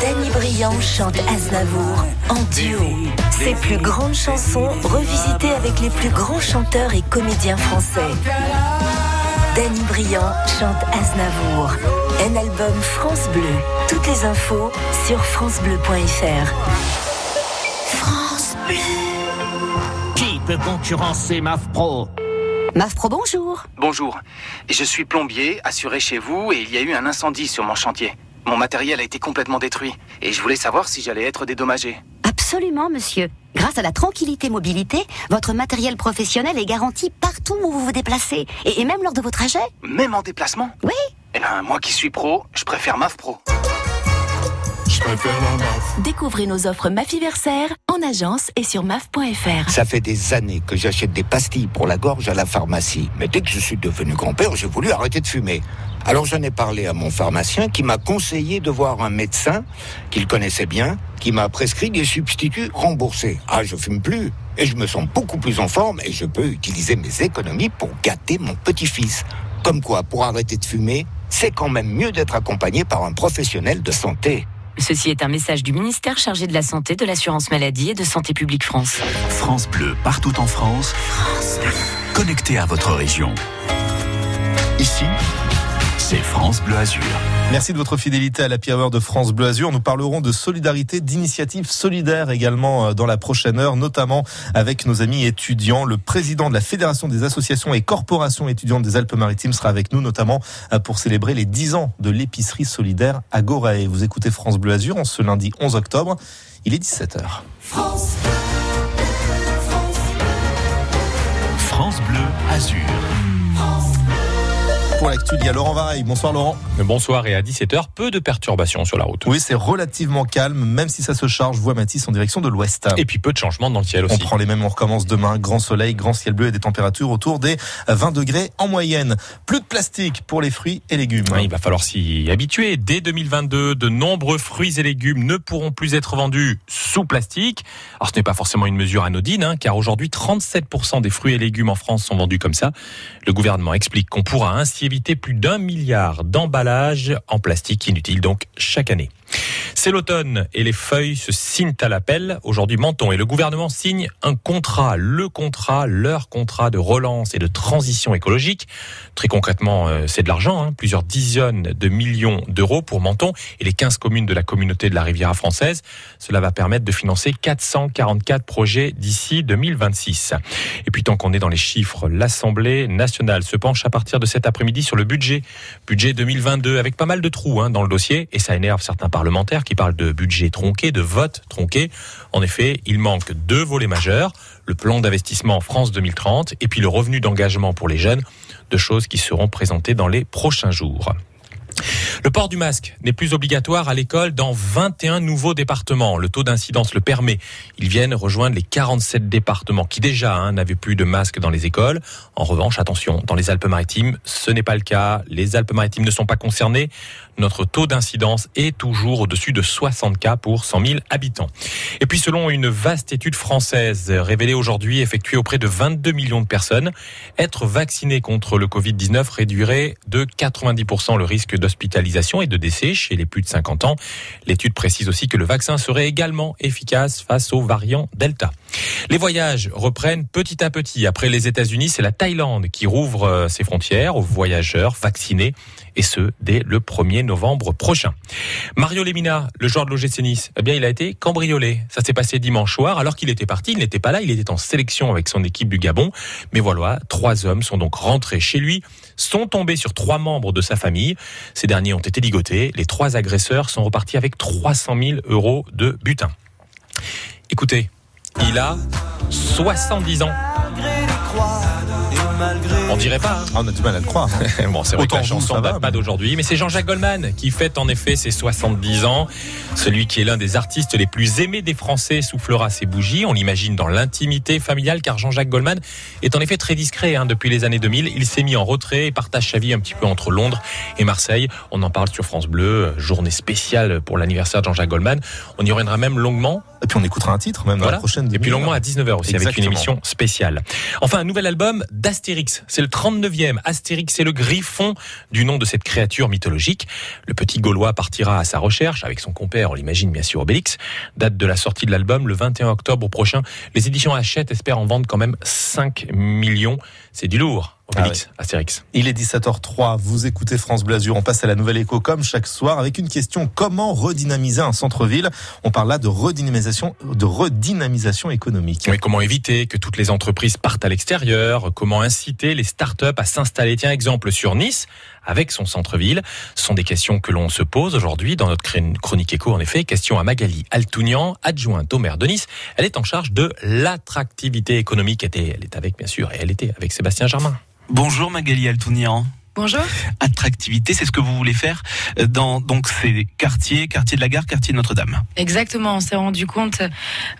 Danny Briand chante Aznavour en duo. Ses plus grandes chansons revisitées avec les plus grands chanteurs et comédiens français. Danny Briand chante Aznavour. Un album France Bleu. Toutes les infos sur francebleu.fr. France Bleu. Qui peut concurrencer MAF Pro MAF Pro, bonjour. Bonjour, je suis plombier, assuré chez vous, et il y a eu un incendie sur mon chantier. Mon matériel a été complètement détruit, et je voulais savoir si j'allais être dédommagé. Absolument, monsieur. Grâce à la tranquillité mobilité, votre matériel professionnel est garanti partout où vous vous déplacez, et, et même lors de vos trajets. Même en déplacement? Oui. Eh ben, moi qui suis pro, je préfère MAF Pro. Je préfère la MAF. Découvrez nos offres Mafiversaire en agence et sur maf.fr. Ça fait des années que j'achète des pastilles pour la gorge à la pharmacie. Mais dès que je suis devenu grand-père, j'ai voulu arrêter de fumer. Alors j'en ai parlé à mon pharmacien qui m'a conseillé de voir un médecin qu'il connaissait bien, qui m'a prescrit des substituts remboursés. Ah, je fume plus. Et je me sens beaucoup plus en forme et je peux utiliser mes économies pour gâter mon petit-fils. Comme quoi, pour arrêter de fumer, c'est quand même mieux d'être accompagné par un professionnel de santé. Ceci est un message du ministère chargé de la Santé, de l'Assurance Maladie et de Santé Publique France. France Bleu, partout en France. Connecté à votre région. Ici, c'est France Bleu Azur. Merci de votre fidélité à la Hour de France Bleu Azur. Nous parlerons de solidarité, d'initiatives solidaires également euh, dans la prochaine heure, notamment avec nos amis étudiants. Le président de la Fédération des associations et corporations étudiantes des Alpes-Maritimes sera avec nous, notamment euh, pour célébrer les 10 ans de l'épicerie solidaire à Gorae. Vous écoutez France Bleu Azur en ce lundi 11 octobre. Il est 17h. France Bleu Azur. Pour l'actu, il y a Laurent Vareille. Bonsoir Laurent. Bonsoir et à 17h, peu de perturbations sur la route. Oui, c'est relativement calme, même si ça se charge, voie Matisse en direction de l'ouest. Et puis peu de changements dans le ciel aussi. On prend les mêmes, on recommence demain. Grand soleil, grand ciel bleu et des températures autour des 20 degrés en moyenne. Plus de plastique pour les fruits et légumes. Oui, il va falloir s'y habituer. Dès 2022, de nombreux fruits et légumes ne pourront plus être vendus sous plastique. Alors ce n'est pas forcément une mesure anodine, hein, car aujourd'hui 37% des fruits et légumes en France sont vendus comme ça. Le gouvernement explique qu'on pourra ainsi éviter plus d'un milliard d'emballages en plastique inutiles donc chaque année. C'est l'automne et les feuilles se signent à l'appel. Aujourd'hui, Menton et le gouvernement signent un contrat, le contrat, leur contrat de relance et de transition écologique. Très concrètement, euh, c'est de l'argent, hein, plusieurs dizaines de millions d'euros pour Menton et les 15 communes de la communauté de la Riviera française. Cela va permettre de financer 444 projets d'ici 2026. Et puis tant qu'on est dans les chiffres, l'Assemblée nationale se penche à partir de cet après-midi sur le budget, budget 2022 avec pas mal de trous hein, dans le dossier et ça énerve certains parlementaires qui parlent de budget tronqué, de vote tronqué. En effet, il manque deux volets majeurs, le plan d'investissement France 2030 et puis le revenu d'engagement pour les jeunes, deux choses qui seront présentées dans les prochains jours. Le port du masque n'est plus obligatoire à l'école dans 21 nouveaux départements. Le taux d'incidence le permet. Ils viennent rejoindre les 47 départements qui déjà hein, n'avaient plus de masque dans les écoles. En revanche, attention, dans les Alpes-Maritimes, ce n'est pas le cas. Les Alpes-Maritimes ne sont pas concernées. Notre taux d'incidence est toujours au-dessus de 60 cas pour 100 000 habitants. Et puis, selon une vaste étude française révélée aujourd'hui, effectuée auprès de 22 millions de personnes, être vacciné contre le Covid-19 réduirait de 90% le risque d'hospitalisation et de décès chez les plus de 50 ans. L'étude précise aussi que le vaccin serait également efficace face aux variants Delta. Les voyages reprennent petit à petit. Après les États-Unis, c'est la Thaïlande qui rouvre euh, ses frontières aux voyageurs vaccinés et ce dès le 1er novembre prochain. Mario Lemina, le joueur de l'OGC Nice, eh bien il a été cambriolé. Ça s'est passé dimanche soir alors qu'il était parti, il n'était pas là, il était en sélection avec son équipe du Gabon. Mais voilà, trois hommes sont donc rentrés chez lui, sont tombés sur trois membres de sa famille. Ces derniers ont été ligotés. Les trois agresseurs sont repartis avec 300 000 euros de butin. Écoutez, il a 70 ans. On dirait pas. hein. On a du mal à le croire. bon, c'est vrai que la chanson va, pas d'aujourd'hui, mais c'est Jean-Jacques Goldman qui fête en effet ses 70 ans. Celui qui est l'un des artistes les plus aimés des Français soufflera ses bougies. On l'imagine dans l'intimité familiale, car Jean-Jacques Goldman est en effet très discret hein, depuis les années 2000. Il s'est mis en retrait et partage sa vie un petit peu entre Londres et Marseille. On en parle sur France Bleu, euh, journée spéciale pour l'anniversaire de Jean-Jacques Goldman. On y reviendra même longuement. Et puis on écoutera un titre même Voilà. la prochaine Et puis longuement à 19h aussi avec une émission spéciale. Enfin, un nouvel album d'Astérix. C'est le 39e. Astérix, c'est le griffon du nom de cette créature mythologique. Le petit Gaulois partira à sa recherche avec son compère, on l'imagine bien sûr Obélix. Date de la sortie de l'album le 21 octobre prochain. Les éditions Hachette espèrent en vendre quand même 5 millions. C'est du lourd. Obélix, Astérix. Il est 17h03, vous écoutez France Bleu Azur. On passe à la nouvelle écho comme chaque soir avec une question comment redynamiser un centre-ville? On parle là de redynamisation, de redynamisation économique. Comment éviter que toutes les entreprises partent à l'extérieur? Comment inciter les start-up à s'installer? Tiens, exemple sur Nice, avec son centre-ville. Ce sont des questions que l'on se pose aujourd'hui dans notre chronique éco. En effet, question à Magali Altounian, adjointe au maire de Nice. Elle est en charge de l'attractivité économique. Elle est avec, bien sûr, et elle était avec Sébastien Germain. Bonjour Magali Altounian. Bonjour. Attractivité, c'est ce que vous voulez faire euh, dans donc ces quartiers, quartier de la gare, quartier de Notre-Dame. Exactement, on s'est rendu compte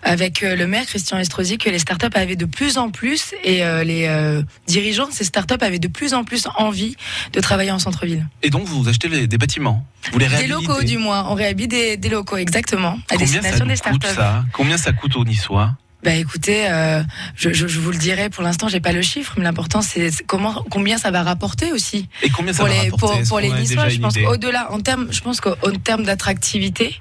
avec euh, le maire Christian Estrosi que les startups avaient de plus en plus et euh, les euh, dirigeants de ces startups avaient de plus en plus envie de travailler en centre-ville. Et donc vous achetez les- des bâtiments, vous les Des réhabilitez. locaux du moins, on réhabite des, des locaux exactement à Combien ça destination nous des coûte startups. ça? Combien ça coûte aux Niçois? Bah écoutez, euh, je, je, je vous le dirai. Pour l'instant, j'ai pas le chiffre, mais l'important c'est comment, combien ça va rapporter aussi. Et combien ça pour va les rapporter? pour, pour les Niçois, je pense qu'au-delà, en termes, je pense qu'en termes d'attractivité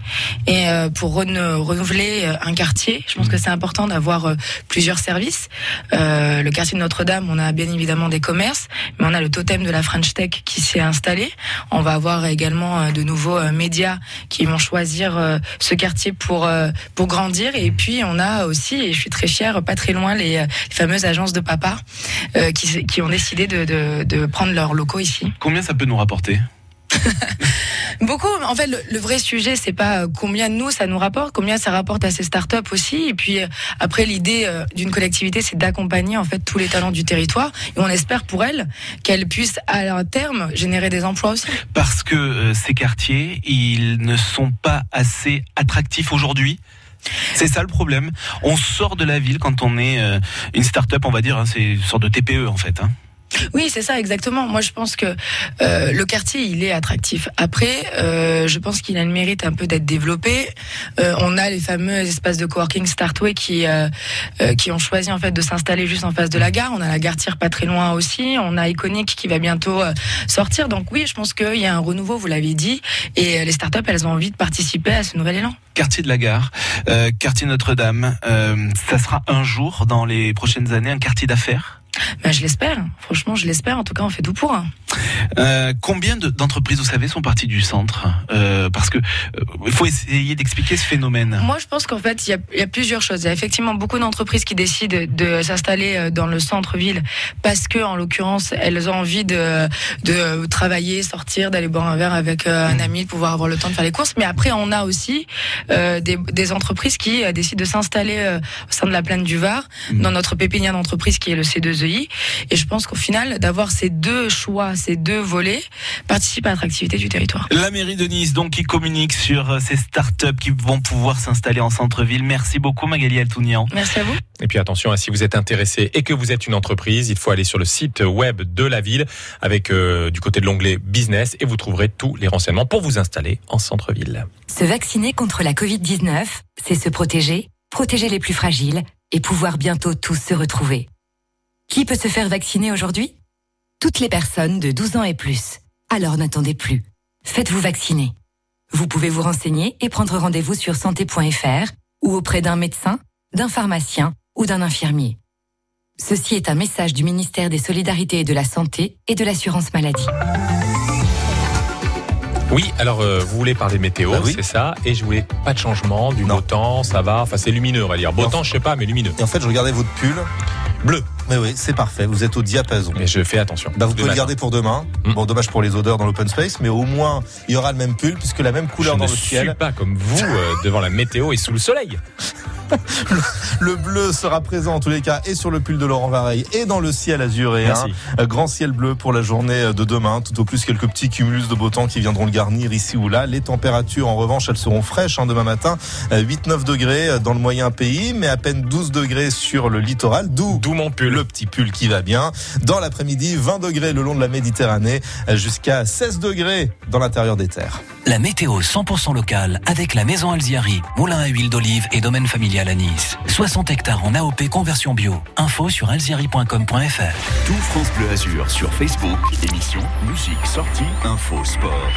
et euh, pour reno- renouveler euh, un quartier, je pense Mm. que c'est important d'avoir euh, plusieurs services. Euh, le quartier de Notre-Dame, on a bien évidemment des commerces, mais on a le totem de la French Tech qui s'est installé. On va avoir également de nouveaux médias qui vont choisir ce quartier pour pour grandir. Et puis on a aussi, et je suis très fière, pas très loin, les, euh, les fameuses agences de papa euh, qui, qui ont décidé de, de, de prendre leurs locaux ici. Combien ça peut nous rapporter Beaucoup. En fait, le, le vrai sujet, c'est pas euh, combien nous ça nous rapporte, combien ça rapporte à ces startups aussi. Et puis après, l'idée euh, d'une collectivité, c'est d'accompagner en fait tous les talents du territoire. Et on espère pour elles qu'elles puissent à leur terme générer des emplois aussi. Parce que euh, ces quartiers, ils ne sont pas assez attractifs aujourd'hui. C'est ça le problème. On sort de la ville quand on est euh, une start-up, on va dire, hein, c'est une sorte de TPE en fait. hein. Oui, c'est ça exactement. Moi, je pense que euh, le quartier, il est attractif. Après, euh, je pense qu'il a le mérite un peu d'être développé. Euh, on a les fameux espaces de coworking Startway qui euh, euh, qui ont choisi en fait de s'installer juste en face de la gare. On a la gare Tire pas très loin aussi. On a Iconic qui va bientôt euh, sortir. Donc oui, je pense qu'il y a un renouveau. Vous l'avez dit, et les startups, elles ont envie de participer à ce nouvel élan. Quartier de la Gare, quartier Notre-Dame, ça sera un jour dans les prochaines années un quartier d'affaires? Ben, je l'espère. Franchement, je l'espère. En tout cas, on fait tout pour. hein. Euh, combien de- d'entreprises, vous savez, sont parties du centre? Euh, Parce que euh, il faut essayer d'expliquer ce phénomène. Moi, je pense qu'en fait, il y a, il y a plusieurs choses. Il y a effectivement beaucoup d'entreprises qui décident de s'installer dans le centre-ville parce que, en l'occurrence, elles ont envie de, de travailler, sortir, d'aller boire un verre avec un ami, de pouvoir avoir le temps de faire les courses. Mais après, on a aussi des, des entreprises qui décident de s'installer au sein de la plaine du Var, dans notre pépinière d'entreprise qui est le C2EI. Et je pense qu'au final, d'avoir ces deux choix, ces deux volets, participe à l'attractivité du territoire. La mairie de Nice, donc, qui communique sur euh, ces startups qui vont pouvoir s'installer en centre-ville. Merci beaucoup, Magali Altounian. Merci à vous. Et puis attention, hein, si vous êtes intéressé et que vous êtes une entreprise, il faut aller sur le site web de la ville avec euh, du côté de l'onglet business et vous trouverez tous les renseignements pour vous installer en centre-ville. Se vacciner contre la Covid-19, c'est se protéger, protéger les plus fragiles et pouvoir bientôt tous se retrouver. Qui peut se faire vacciner aujourd'hui? Toutes les personnes de 12 ans et plus. Alors n'attendez plus. Faites-vous vacciner. Vous pouvez vous renseigner et prendre rendez-vous sur santé.fr ou auprès d'un médecin, d'un pharmacien ou d'un infirmier. Ceci est un message du ministère des Solidarités et de la Santé et de l'Assurance Maladie. Oui, alors euh, vous voulez parler météo, Bah oui. c'est ça, et je voulais pas de changement, du beau temps, ça va, enfin c'est lumineux on va dire. Beau Non. temps, je sais pas, mais lumineux. Et en fait, je regardais votre pull. Bleu. Mais oui, c'est parfait. Vous êtes au diapason. Mais je fais attention. Bah, vous pouvez le garder pour demain. Bon, dommage pour les odeurs dans l'open space, mais au moins, il y aura le même pull puisque la même couleur je dans ne le suis ciel. pas comme vous euh, devant la météo et sous le soleil. Le bleu sera présent en tous les cas et sur le pull de Laurent Vareille et dans le ciel azuréen. Merci. Euh, Grand ciel bleu pour la journée de demain. Tout au plus quelques petits cumulus de beau temps qui viendront le garnir ici ou là. Les températures en revanche elles seront fraîches hein, demain matin. Euh, 8-9 degrés euh, dans le moyen pays mais à peine 12 degrés sur le littoral. D'où mon pull. le petit pull qui va bien. Dans l'après-midi 20 degrés le long de la Méditerranée euh, jusqu'à 16 degrés dans l'intérieur des terres. La météo 100% locale avec la maison Alziari, moulin à huile d'olive et domaine familial à Nice. 60 hectares en AOP conversion bio. Info sur alziari.com.fr. Tout France Bleu Azur sur Facebook. Émission, musique, sortie, info, sport.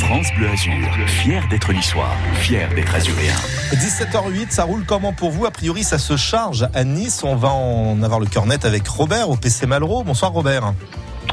France Bleu Azur, fier d'être niçois, fier d'être azuréen. 17h08, ça roule comment pour vous? A priori, ça se charge à Nice. On va en avoir le cœur net avec Robert au PC Malraux. Bonsoir Robert.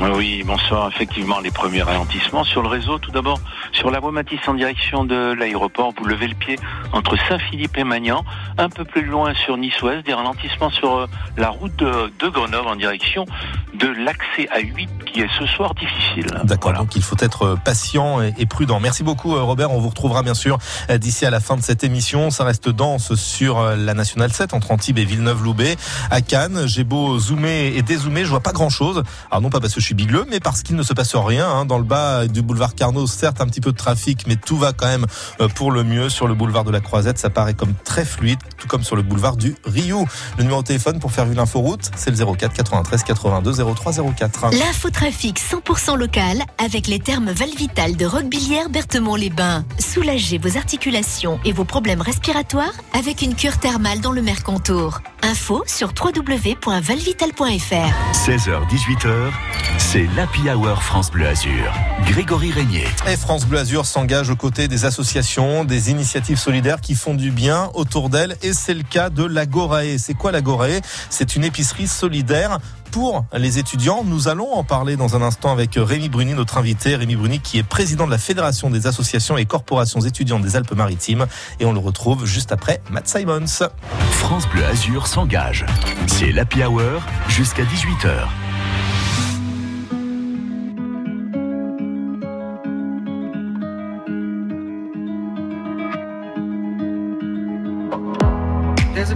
Oui, bonsoir. Effectivement, les premiers ralentissements sur le réseau. Tout d'abord, sur la voie Matisse en direction de l'aéroport, vous levez le pied entre Saint-Philippe et Magnan. Un peu plus loin sur Nice-Ouest, des ralentissements sur euh, la route de, de Grenoble en direction de l'accès à 8 qui est ce soir difficile. D'accord, donc il faut être patient et et prudent. Merci beaucoup euh, Robert, on vous retrouvera bien sûr euh, d'ici à la fin de cette émission. Ça reste dense sur euh, la Nationale 7 entre Antibes et Villeneuve-Loubet. À Cannes, j'ai beau zoomer et dézoomer, je vois pas grand-chose. Alors non pas parce que je suis bigleux, mais parce qu'il ne se passe rien. hein. Dans le bas du boulevard Carnot, certes un petit peu de trafic, mais tout va quand même euh, pour le mieux. Sur le boulevard de la Croisette, ça paraît comme très fluide, tout comme sur le boulevard du Rio. Le numéro de téléphone pour faire une inforoute, c'est le 04 93 82 03 04. L'infotrafic 100% local avec les termes Valvital de Roquebillière Berthemont-les-Bains. Soulagez vos articulations et vos problèmes respiratoires avec une cure thermale dans le Mercantour. Info sur www.valvital.fr. 16h-18h, c'est l'Happy Hour France Bleu Azur. Grégory Régnier. Et France Bleu Azur s'engage aux côtés des associations, des initiatives solidaires qui font du bien autour d'elle. Et c'est le cas de l'Agorae. C'est quoi l'Agorae C'est une épicerie solidaire pour les étudiants. Nous allons en parler dans un instant avec Rémi Bruni, notre invité. Rémi Bruni qui est président de la Fédération des associations et corporations étudiantes des Alpes-Maritimes. Et on le retrouve juste après Matt Simons. France Bleu Azur s'engage. C'est l'Happy Hour jusqu'à 18h.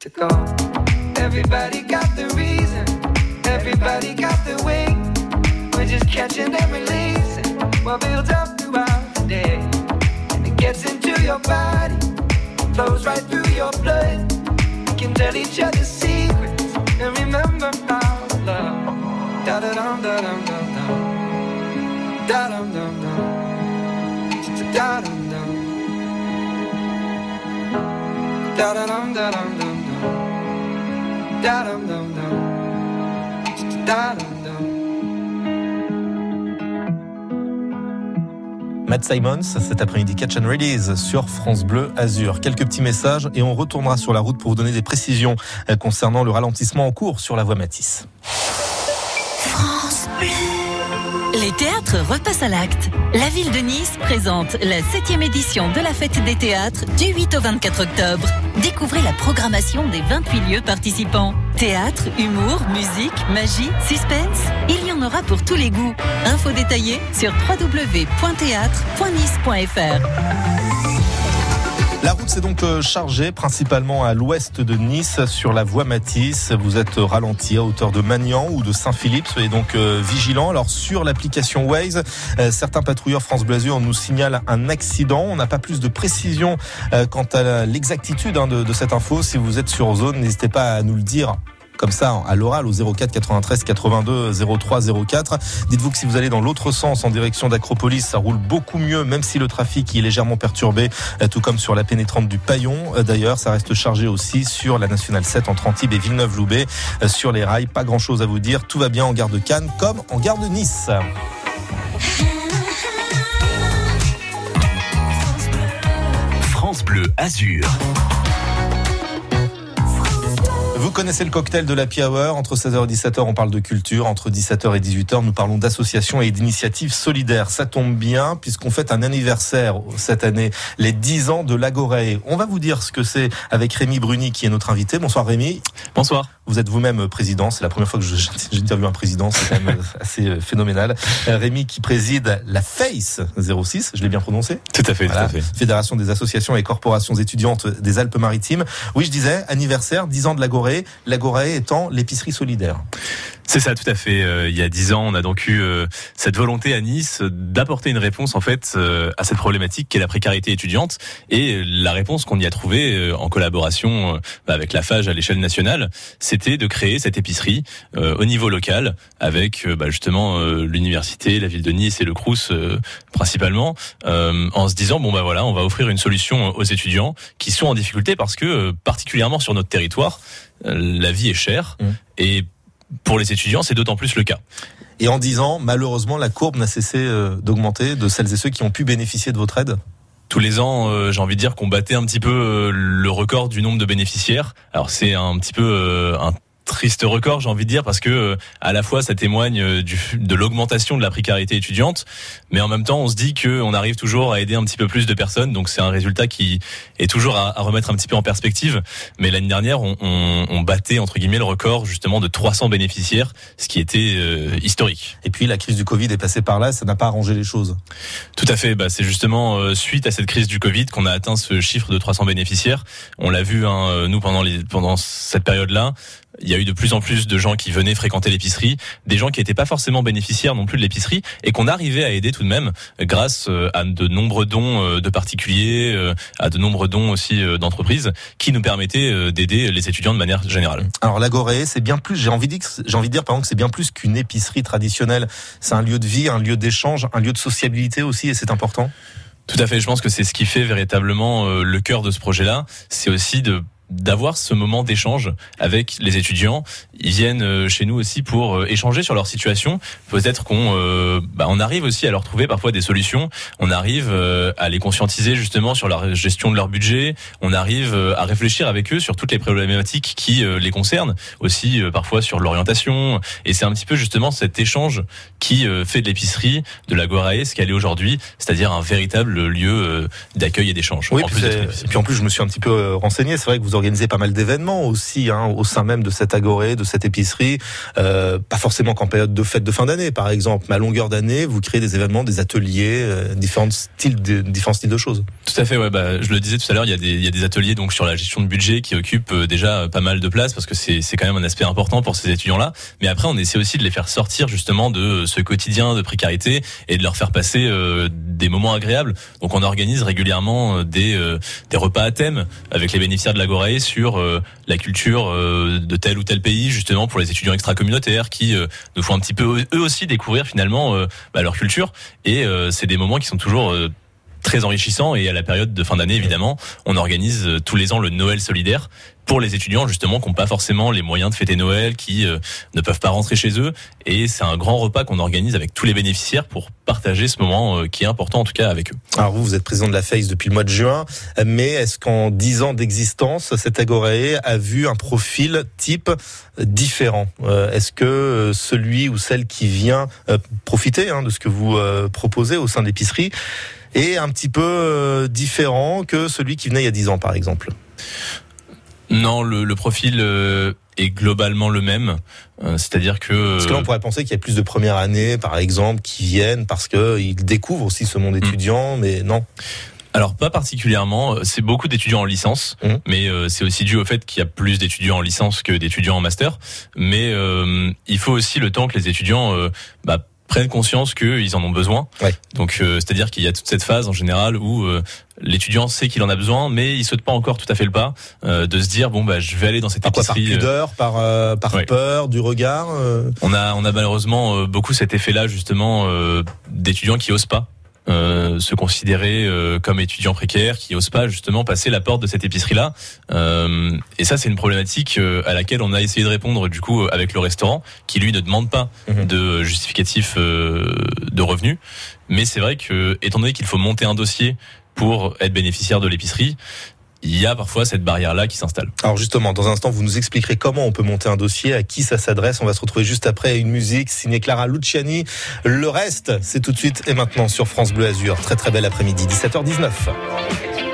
to go. Everybody got the reason, everybody got the way. We're just catching and releasing what builds up throughout the day. And it gets into your body, flows right through your blood. We can tell each other secrets and remember how love. Da da dum da dum dum dum. Da dum dum dum. Da dum dum da dum dum dum. Matt Simons, cet après-midi Catch and Release sur France Bleu Azur. Quelques petits messages et on retournera sur la route pour vous donner des précisions euh, concernant le ralentissement en cours sur la voie Matisse. Les théâtres repassent à l'acte. La ville de Nice présente la 7e édition de la fête des théâtres du 8 au 24 octobre. Découvrez la programmation des 28 lieux participants. Théâtre, humour, musique, magie, suspense, il y en aura pour tous les goûts. Infos détaillées sur www.théâtre.nice.fr. La route s'est donc euh, chargée principalement à l'ouest de Nice sur la voie Matisse. Vous êtes ralenti à hauteur de Magnan ou de Saint-Philippe. Soyez donc euh, vigilants. Alors sur l'application Waze, euh, certains patrouilleurs France Bleu Azur nous signalent un accident. On n'a pas plus de précision euh, quant à l'exactitude hein, de cette info. Si vous êtes sur zone, n'hésitez pas à nous le dire comme ça à l'oral au 04 93 82 03 04. Dites-vous que si vous allez dans l'autre sens en direction d'Acropolis, ça roule beaucoup mieux, même si le trafic est légèrement perturbé, euh, tout comme sur la pénétrante du Paillon. Euh, D'ailleurs, ça reste chargé aussi sur la nationale 7 entre Antibes et Villeneuve-Loubet. Euh, Sur les rails, pas grand-chose à vous dire. Tout va bien en gare de Cannes comme en gare de Nice. France Bleu Azur. Vous connaissez le cocktail de la Hour. Entre 16h et 17h, on parle de culture. Entre 17h et 18h, nous parlons d'associations et d'initiatives solidaires. Ça tombe bien puisqu'on fête un anniversaire cette année, les 10 ans de l'Agoré. On va vous dire ce que c'est avec Rémi Bruni qui est notre invité. Bonsoir Rémi. Bonsoir. Vous êtes vous-même président. C'est la première fois que j'interviewe un président. C'est quand même assez euh, phénoménal. Euh, Rémi qui préside la FACE 06. Je l'ai bien prononcé? Tout à fait, tout à fait. Fédération des associations et corporations étudiantes des Alpes-Maritimes. Oui, je disais, anniversaire, 10 ans de l'Agoré. L'Agoré étant l'épicerie solidaire. C'est ça, tout à fait. Euh, il y a dix ans, on a donc eu euh, cette volonté à Nice d'apporter une réponse en fait euh, à cette problématique qu'est la précarité étudiante. Et la réponse qu'on y a trouvée euh, en collaboration euh, avec la FAGE à l'échelle nationale, c'était de créer cette épicerie euh, au niveau local avec bah, justement euh, l'université, la ville de Nice et le Crous euh, principalement, euh, en se disant bon bah voilà, on va offrir une solution aux étudiants qui sont en difficulté parce que euh, particulièrement sur notre territoire, euh, la vie est chère et pour les étudiants, c'est d'autant plus le cas. Et en 10 ans, malheureusement, la courbe n'a cessé euh, d'augmenter de celles et ceux qui ont pu bénéficier de votre aide? Tous les ans, euh, j'ai envie de dire qu'on battait un petit peu euh, le record du nombre de bénéficiaires. Alors c'est un petit peu euh, un triste record, j'ai envie de dire, parce que euh, à la fois ça témoigne euh, du, de l'augmentation de la précarité étudiante, mais en même temps on se dit que on arrive toujours à aider un petit peu plus de personnes, donc c'est un résultat qui est toujours à, à remettre un petit peu en perspective. Mais l'année dernière, on, on, on battait entre guillemets le record justement de 300 bénéficiaires, ce qui était euh, historique. Et puis la crise du Covid est passée par là, ça n'a pas arrangé les choses. Tout à fait. Bah, c'est justement euh, suite à cette crise du Covid qu'on a atteint ce chiffre de 300 bénéficiaires. On l'a vu, hein, nous, pendant, les, pendant cette période-là. Il y a eu de plus en plus de gens qui venaient fréquenter l'épicerie, des gens qui n'étaient pas forcément bénéficiaires non plus de l'épicerie et qu'on arrivait à aider tout de même grâce euh, à de nombreux dons euh, de particuliers, euh, à de nombreux dons aussi euh, d'entreprises qui nous permettaient euh, d'aider les étudiants de manière générale. Alors l'Agoré, c'est bien plus. J'ai envie de dire, j'ai envie de dire pardon que c'est bien plus qu'une épicerie traditionnelle. C'est un lieu de vie, un lieu d'échange, un lieu de sociabilité aussi, et c'est important? Tout à fait. Je pense que c'est ce qui fait véritablement euh, le cœur de ce projet-là. C'est aussi de d'avoir ce moment d'échange avec les étudiants. Ils viennent euh, chez nous aussi pour euh, échanger sur leur situation. Peut-être qu'on euh, bah, on arrive aussi à leur trouver parfois des solutions. On arrive euh, à les conscientiser justement sur la gestion de leur budget. On arrive euh, à réfléchir avec eux sur toutes les problématiques qui les concernent. Aussi parfois sur l'orientation. Et c'est un petit peu justement cet échange qui fait de l'épicerie de la Gorae ce qu'elle est aujourd'hui, c'est-à-dire un véritable lieu d'accueil et d'échange. Oui, En puis puis en plus, je me suis un petit peu renseigné. C'est vrai que vous organisez pas mal d'événements aussi hein, au sein même de cette agorée, de cette épicerie. Euh, pas forcément qu'en période de fête de fin d'année, par exemple, mais à longueur d'année, vous créez des événements, des ateliers, euh, différents styles, de, différents styles de choses. Tout à fait, ouais. Bah, je le disais tout à l'heure, il y a des, il y a des ateliers donc sur la gestion de budget qui occupent euh, déjà pas mal de place parce que c'est, c'est quand même un aspect important pour ces étudiants-là. Mais après, on essaie aussi de les faire sortir justement de ce quotidien de précarité et de leur faire passer euh, des moments agréables. Donc, on organise régulièrement euh, des, euh, des repas à thème avec les bénéficiaires de sur euh, la culture euh, de tel ou tel pays, justement pour les étudiants extra-communautaires qui euh, nous font un petit peu eux aussi découvrir finalement bah, leur culture. Et c'est des moments qui sont toujours très enrichissant et à la période de fin d'année évidemment on organise tous les ans le Noël solidaire pour les étudiants justement qui n'ont pas forcément les moyens de fêter Noël qui euh, ne peuvent pas rentrer chez eux. Et c'est un grand repas qu'on organise avec tous les bénéficiaires pour partager ce moment euh, qui est important en tout cas avec eux. Alors vous, vous êtes président de la FACE depuis le mois de juin, mais est-ce qu'en 10 ans d'existence, cette agorée a vu un profil type différent? Euh, Est-ce que celui ou celle qui vient profiter hein, de ce que vous proposez au sein de l'épicerie est un petit peu différent que celui qui venait il y a 10 ans par exemple? Non, le, le profil euh, est globalement le même, Euh, c'est-à-dire que Parce que là, on pourrait penser qu'il y a plus de premières années, par exemple, qui viennent parce qu'ils découvrent aussi ce monde étudiant, mais non. Alors pas particulièrement, c'est beaucoup d'étudiants en licence, Mmh. mais euh, c'est aussi dû au fait qu'il y a plus d'étudiants en licence que d'étudiants en master. Mais euh, il faut aussi le temps que les étudiants euh, bah, prennent conscience qu'ils en ont besoin. Donc euh, c'est-à-dire qu'il y a toute cette phase en général où euh, l'étudiant sait qu'il en a besoin, mais il saute pas encore tout à fait le pas euh, de se dire bon bah je vais aller dans cette Par Par épicerie. euh, pudeur, par, euh, par peur du regard euh on a, on a malheureusement beaucoup cet effet-là justement euh, d'étudiants qui osent pas. Euh, se considérer euh, comme étudiants précaires qui osent pas justement passer la porte de cette épicerie là euh, et ça c'est une problématique à laquelle on a essayé de répondre du coup avec le restaurant qui lui ne demande pas de justificatif euh, de revenus mais c'est vrai que étant donné qu'il faut monter un dossier pour être bénéficiaire de l'épicerie il y a parfois cette barrière là qui s'installe Alors justement, dans un instant, vous nous expliquerez comment on peut monter un dossier, à qui ça s'adresse. On va se retrouver juste après une musique signée Clara Luciani. Le reste, c'est tout de suite et maintenant sur France Bleu Azur. Très très bel après-midi, 17h19.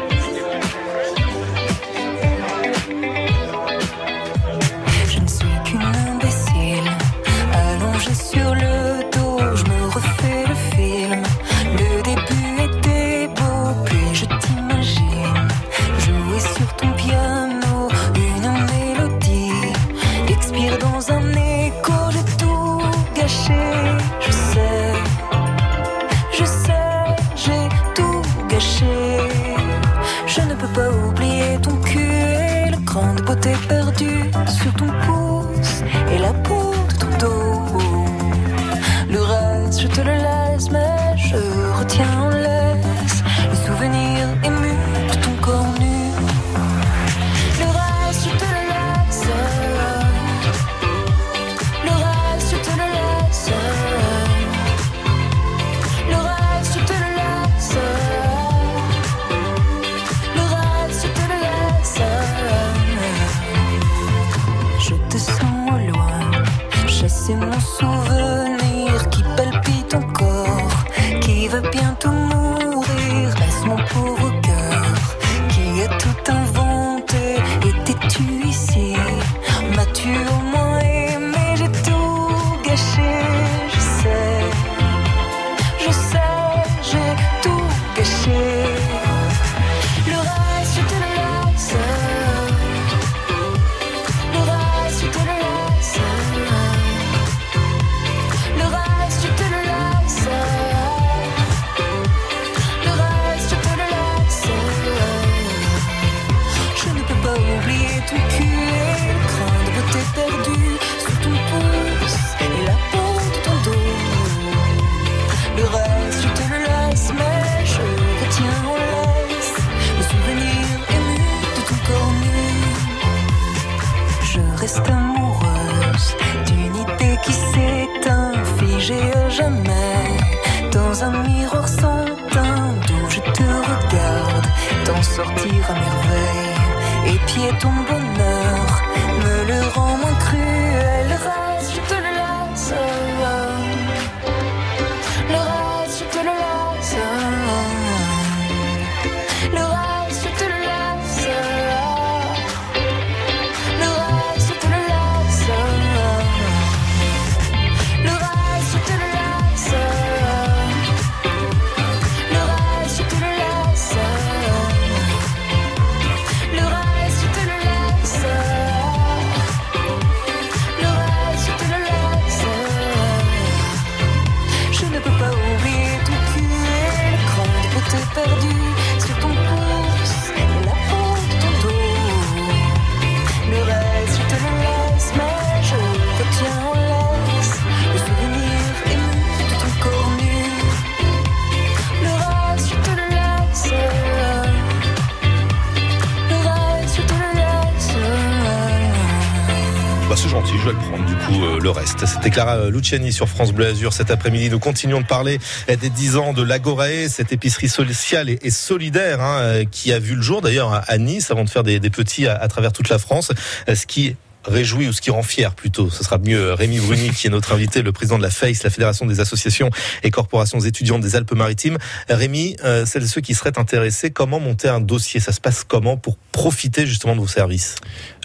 C'était Clara Luciani sur France Bleu Azur cet après-midi. Nous continuons de parler euh, des 10 ans de l'Agorae, cette épicerie sociale et, solidaire hein, euh, qui a vu le jour d'ailleurs à- Nice avant de faire des, petits à, à travers toute la France. Euh, Ce qui réjouit ou ce qui rend fier plutôt, ce sera mieux Rémi Bruni qui est notre invité, le président de la FACE, la Fédération des associations et corporations étudiantes des Alpes-Maritimes. Rémi, euh, celles et ceux qui seraient intéressés, comment monter un dossier? Ça se passe comment pour profiter justement de vos services?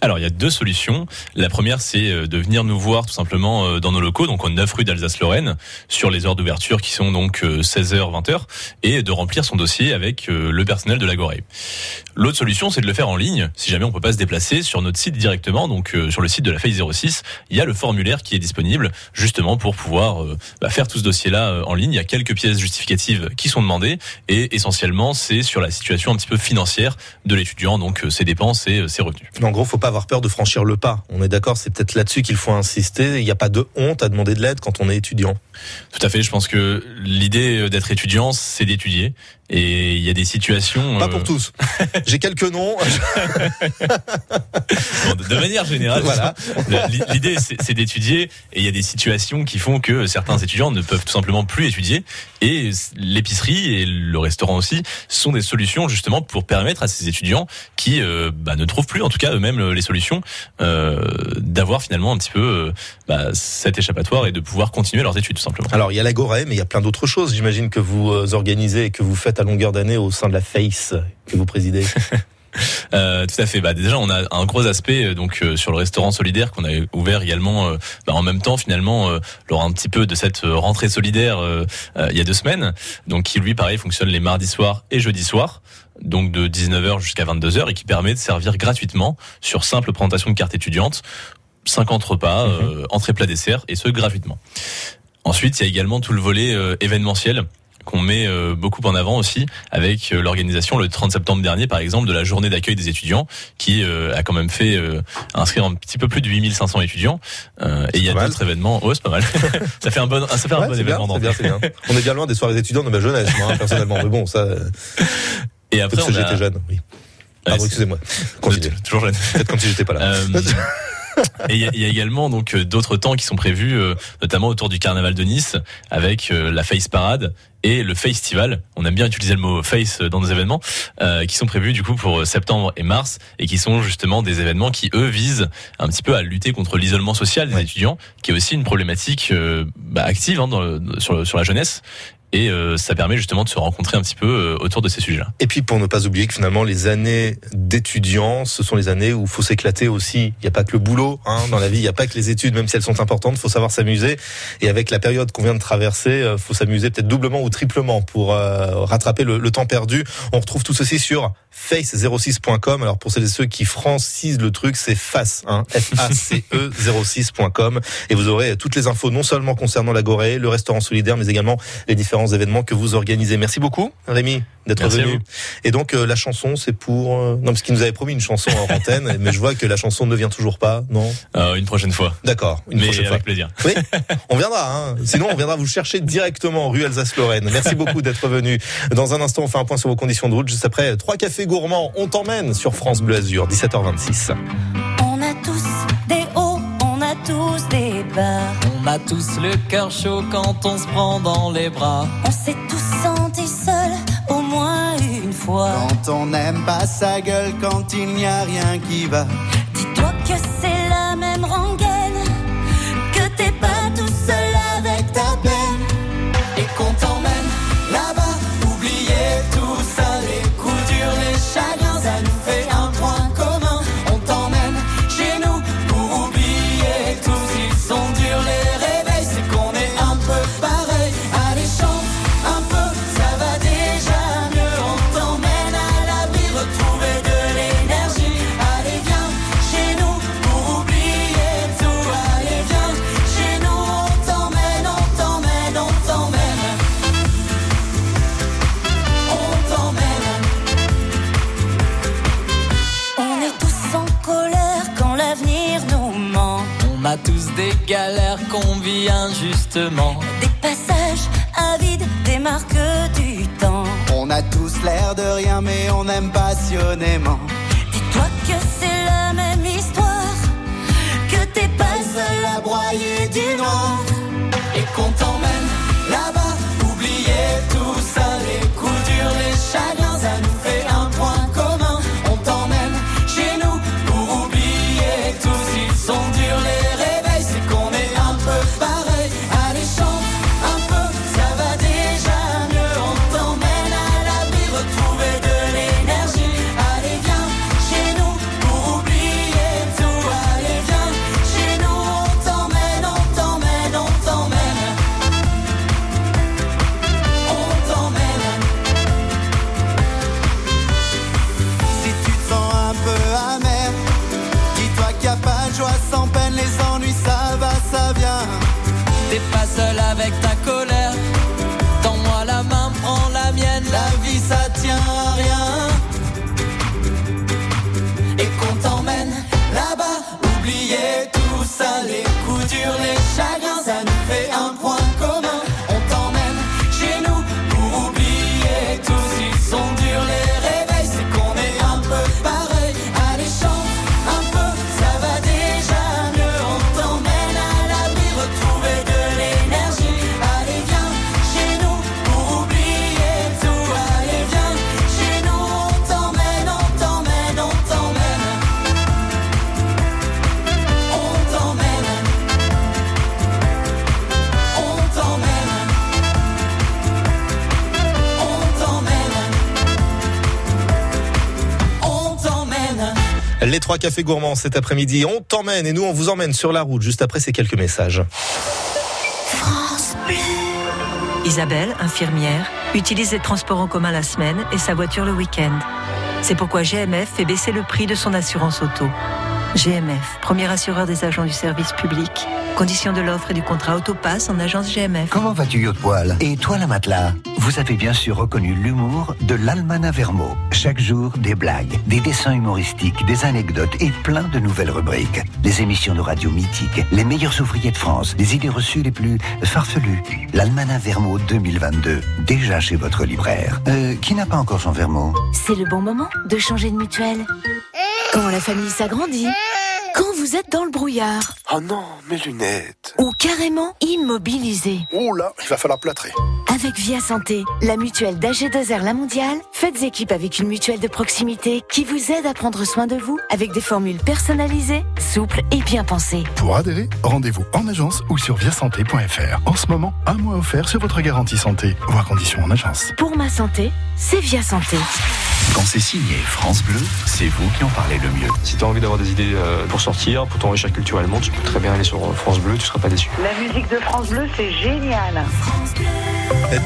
Alors, il y a deux solutions. La première, c'est euh, de venir nous voir tout simplement euh, dans nos locaux, donc au 9 rue d'Alsace-Lorraine, sur les heures d'ouverture qui sont donc 16h, 20h, et de remplir son dossier avec euh, le personnel de l'Agoré. L'autre solution, c'est de le faire en ligne, si jamais on peut pas se déplacer, sur notre site directement, donc euh, sur le site de la FAI 06, il y a le formulaire qui est disponible, justement pour pouvoir euh, bah, faire tout ce dossier-là euh, en ligne. Il y a quelques pièces justificatives qui sont demandées, et essentiellement, c'est sur la situation un petit peu financière de l'étudiant, donc euh, ses dépenses et ses revenus. En gros, faut pas avoir peur de franchir le pas. On est d'accord, c'est peut-être là-dessus qu'il faut insister. Il n'y a pas de honte à demander de l'aide quand on est étudiant. Tout à fait. Je pense que l'idée d'être étudiant, c'est d'étudier. Et il y a des situations. Pas euh, pour tous. J'ai quelques noms. de- manière générale, Voilà. l'idée c'est d'étudier. Et il y a des situations qui font que certains étudiants ne peuvent tout simplement plus étudier. Et l'épicerie et le restaurant aussi sont des solutions justement pour permettre à ces étudiants qui euh, bah, ne trouvent plus, en tout cas eux-mêmes, les solutions, euh, d'avoir finalement un petit peu euh, bah, cet échappatoire et de pouvoir continuer leurs études tout simplement. Alors, il y a l'Agora, mais il y a plein d'autres choses. J'imagine que vous euh, organisez et que vous faites à longueur d'année au sein de la FACE que vous présidez. Euh, tout à fait. Bah, déjà, on a un gros aspect euh, donc euh, sur le restaurant solidaire qu'on a ouvert également euh, bah, en même temps finalement lors un petit peu de cette rentrée solidaire il y a deux semaines. Donc qui lui pareil fonctionne les mardis soirs et jeudis soirs. Donc de 19h jusqu'à 22h et qui permet de servir gratuitement sur simple présentation de carte étudiante 50 repas, euh, entrée plat dessert et ce gratuitement. Ensuite, il y a également tout le volet euh, événementiel qu'on met euh, beaucoup en avant aussi avec euh, l'organisation le 30 septembre dernier par exemple de la journée d'accueil des étudiants qui a quand même fait inscrire un petit peu plus de 8500 étudiants et il y a d'autres événements oh c'est pas mal ça fait un bon ça fait un bon événement bien, bien, bien. On est bien loin des soirées étudiantes de ma jeunesse, moi, hein, personnellement. Mais bon, ça. et après j'étais jeune, oui. Ouais, excusez-moi. toujours jeune Peut-être comme si j'étais pas là. Euh, et il y, y a également donc euh, d'autres temps qui sont prévus, euh, notamment autour du carnaval de Nice, avec euh, la Face Parade et le Festival. On aime bien utiliser le mot face dans nos événements euh, qui sont prévus du coup pour septembre et mars et qui sont justement des événements qui eux visent un petit peu à lutter contre l'isolement social des étudiants, qui est aussi une problématique euh, bah, active hein, dans le- sur, sur la jeunesse. Et euh, ça permet justement de se rencontrer un petit peu euh, autour de ces sujets-là. Et puis pour ne pas oublier que finalement les années d'étudiants, ce sont les années où il faut s'éclater aussi. Il n'y a pas que le boulot hein, dans la vie, il n'y a pas que les études, même si elles sont importantes, il faut savoir s'amuser. Et avec la période qu'on vient de traverser, il faut s'amuser peut-être doublement ou triplement pour euh, rattraper le, le temps perdu. On retrouve tout ceci sur face06.com. Alors pour celles et ceux qui francisent le truc, c'est face, hein, F-A-C-E 06.com. Et vous aurez toutes les infos non seulement concernant la Gorée, le restaurant solidaire, mais également les différents événements que vous organisez. Merci beaucoup, Rémi, d'être venu. Et donc euh, la chanson, c'est pour euh, non parce qu'il nous avait promis une chanson en antenne, mais je vois que la chanson ne vient toujours pas, non? Euh, une prochaine fois. D'accord, une Mais prochaine avec fois. plaisir. Oui, on viendra. Hein. Sinon, on viendra vous chercher directement rue Alsace-Lorraine. Merci beaucoup d'être venu. Dans un instant, on fait un point sur vos conditions de route. Juste après, trois cafés gourmands. On t'emmène sur France Bleu Azur, 17h26. Bas. On a tous le cœur chaud quand on se prend dans les bras. On s'est tous sentis seuls au moins une fois. Quand on n'aime pas sa gueule, quand il n'y a rien qui va. Dis-toi que c'est vit injustement. Des passages avides, des marques du temps. On a tous l'air de rien, mais on aime passionnément. Dis-toi que c'est la même histoire, que t'es pas seul à broyer du noir. Et qu'on t'emmène trois cafés gourmands cet après-midi. On t'emmène et nous on vous emmène sur la route juste après ces quelques messages. Isabelle, infirmière, utilise les transports en commun la semaine et sa voiture le week-end. C'est pourquoi GMF fait baisser le prix de son assurance auto. GMF, premier assureur des agents du service public. Conditions de l'offre et du contrat Autopass en agence GMF. Comment vas-tu, Yacht Poil Et toi, la matelas Vous avez bien sûr reconnu l'humour de l'Almana Vermo. Chaque jour, des blagues, des dessins humoristiques, des anecdotes et plein de nouvelles rubriques. Des émissions de radio mythiques, les meilleurs ouvriers de France, les idées reçues les plus farfelues. L'Almana Vermo 2022, déjà chez votre libraire. Euh, qui n'a pas encore son Vermo C'est le bon moment de changer de mutuelle. Quand la famille s'agrandit, quand vous êtes dans le brouillard, Oh non, mes lunettes. ou carrément immobilisé. Oh là, il va falloir plâtrer. Avec Via Santé, la mutuelle d'AG2R La Mondiale, faites équipe avec une mutuelle de proximité qui vous aide à prendre soin de vous avec des formules personnalisées, souples et bien pensées. Pour adhérer, rendez-vous en agence ou sur viasanté.fr. En ce moment, un mois offert sur votre garantie santé. Voir conditions en agence. Pour ma santé, c'est Via Santé. Quand c'est signé France Bleu, c'est vous qui en parlez le mieux. Si tu as envie d'avoir des idées euh, pour sortir, pour t'enrichir culturellement, tu peux très bien aller sur France Bleu, tu seras pas déçu. La musique de France Bleu, c'est génial.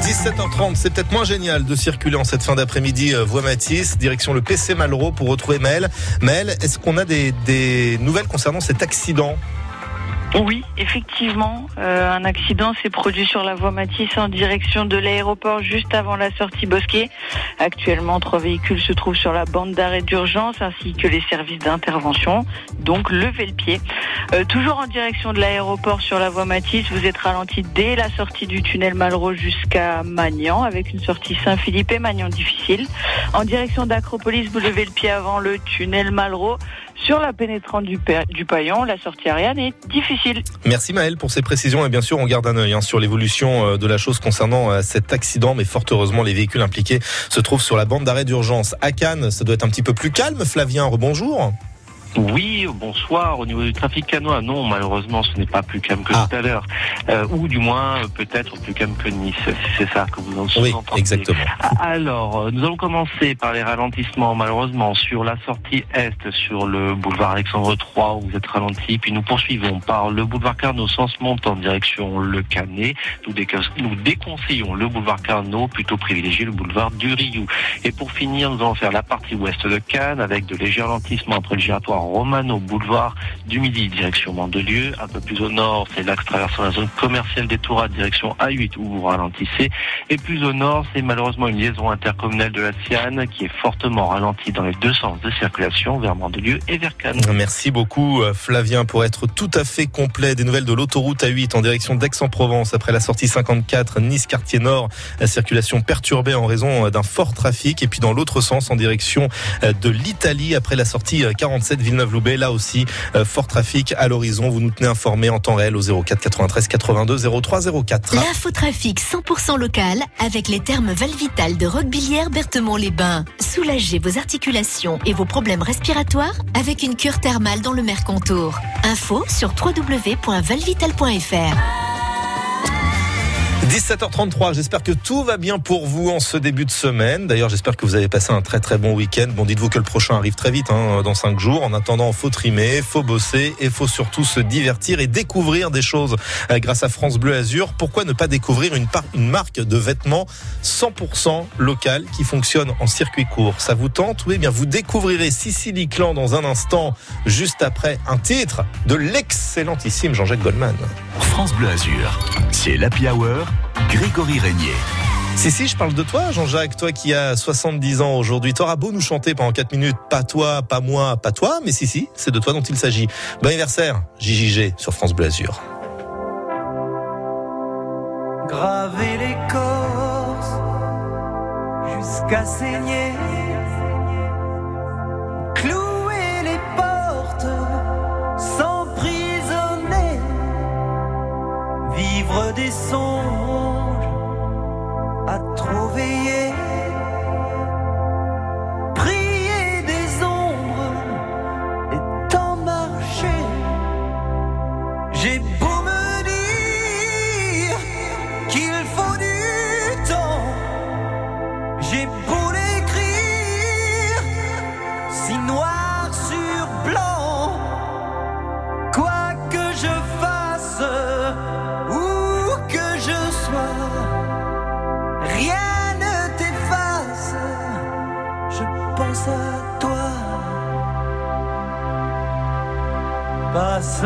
17h30, c'est peut-être moins génial de circuler en cette fin d'après-midi euh, voie Matisse, direction le PC Malraux pour retrouver Maël. Maël, est-ce qu'on a des, des nouvelles concernant cet accident? Oui, effectivement, euh, un accident s'est produit sur la voie Matisse en direction de l'aéroport juste avant la sortie Bosquet. Actuellement, trois véhicules se trouvent sur la bande d'arrêt d'urgence ainsi que les services d'intervention. Donc, levez le pied. Euh, toujours en direction de l'aéroport sur la voie Matisse, vous êtes ralenti dès la sortie du tunnel Malraux jusqu'à Magnan avec une sortie Saint-Philippe et Magnan difficile. En direction d'Acropolis, vous levez le pied avant le tunnel Malraux. Sur la pénétrante du, Pa- du Paillon, la sortie Ariane est difficile. Merci Maël pour ces précisions et bien sûr on garde un œil hein, sur l'évolution euh, de la chose concernant euh, cet accident mais fort heureusement les véhicules impliqués se trouvent sur la bande d'arrêt d'urgence. À Cannes, ça doit être un petit peu plus calme Flavien, rebonjour. Oui, bonsoir. Au niveau du trafic canois, non, malheureusement, ce n'est pas plus calme que tout à l'heure. Euh, ou du moins, euh, peut-être plus calme que Nice, si c'est ça que vous en Oui, exactement. Alors, euh, nous allons commencer par les ralentissements, malheureusement, sur la sortie est, sur le boulevard Alexandre III, où vous êtes ralenti. Puis nous poursuivons par le boulevard Carnot, sens montant en direction Le Canet. Nous, déconseillons le boulevard Carnot, plutôt privilégier le boulevard du Rioux. Et pour finir, nous allons faire la partie ouest de Cannes, avec de légers ralentissements après le giratoire Romano, boulevard du Midi, direction Mandelieu. Un peu plus au nord, c'est l'axe traversant la zone commerciale des Tourades, direction A8, où vous ralentissez. Et plus au nord, c'est malheureusement une liaison intercommunale de la Siane qui est fortement ralentie dans les deux sens de circulation, vers Mandelieu et vers Cannes. Merci beaucoup euh, Flavien pour être tout à fait complet des nouvelles de l'autoroute A8 en direction d'Aix-en-Provence après la sortie 54 Nice quartier nord la circulation perturbée en raison euh, d'un fort trafic et puis dans l'autre sens en direction euh, de l'Italie après la sortie euh, 47 Villeneuve-Loubet là aussi euh, fort trafic à l'horizon vous nous tenez informés en temps réel au 04 93 82 03 04 L'infotrafic 100% local avec les termes Valvital de Roquebillière Berthemont-les-Bains. Soulagez vos articulations et vos problèmes respiratoires avec une cure thermale dans le Mercontour. Info sur www.valvital.fr. 17h33, j'espère que tout va bien pour vous en ce début de semaine. D'ailleurs, j'espère que vous avez passé un très très bon week-end. Bon, dites-vous que le prochain arrive très vite, hein, dans cinq jours. En attendant, faut trimer, faut bosser et faut surtout se divertir et découvrir des choses euh, grâce à France Bleu Azur. Pourquoi ne pas découvrir une marque de vêtements 100% locale qui fonctionne en circuit court? Ça vous tente? Oui, eh bien vous découvrirez Sicily Clan dans un instant, juste après un titre de l'excellentissime Jean-Jacques Goldman. France Bleu Azur, c'est l'Happy Hour, Grégory Régnier. Si, si, je parle de toi, Jean-Jacques, toi qui as 70 ans aujourd'hui. T'auras beau nous chanter pendant 4 minutes, pas toi, pas moi, pas toi, mais si, si, c'est de toi dont il s'agit. Bon anniversaire, JJG sur France Bleu Azur. graver l'écorce jusqu'à saigner, clouer les portes, s'emprisonner, vivre des songes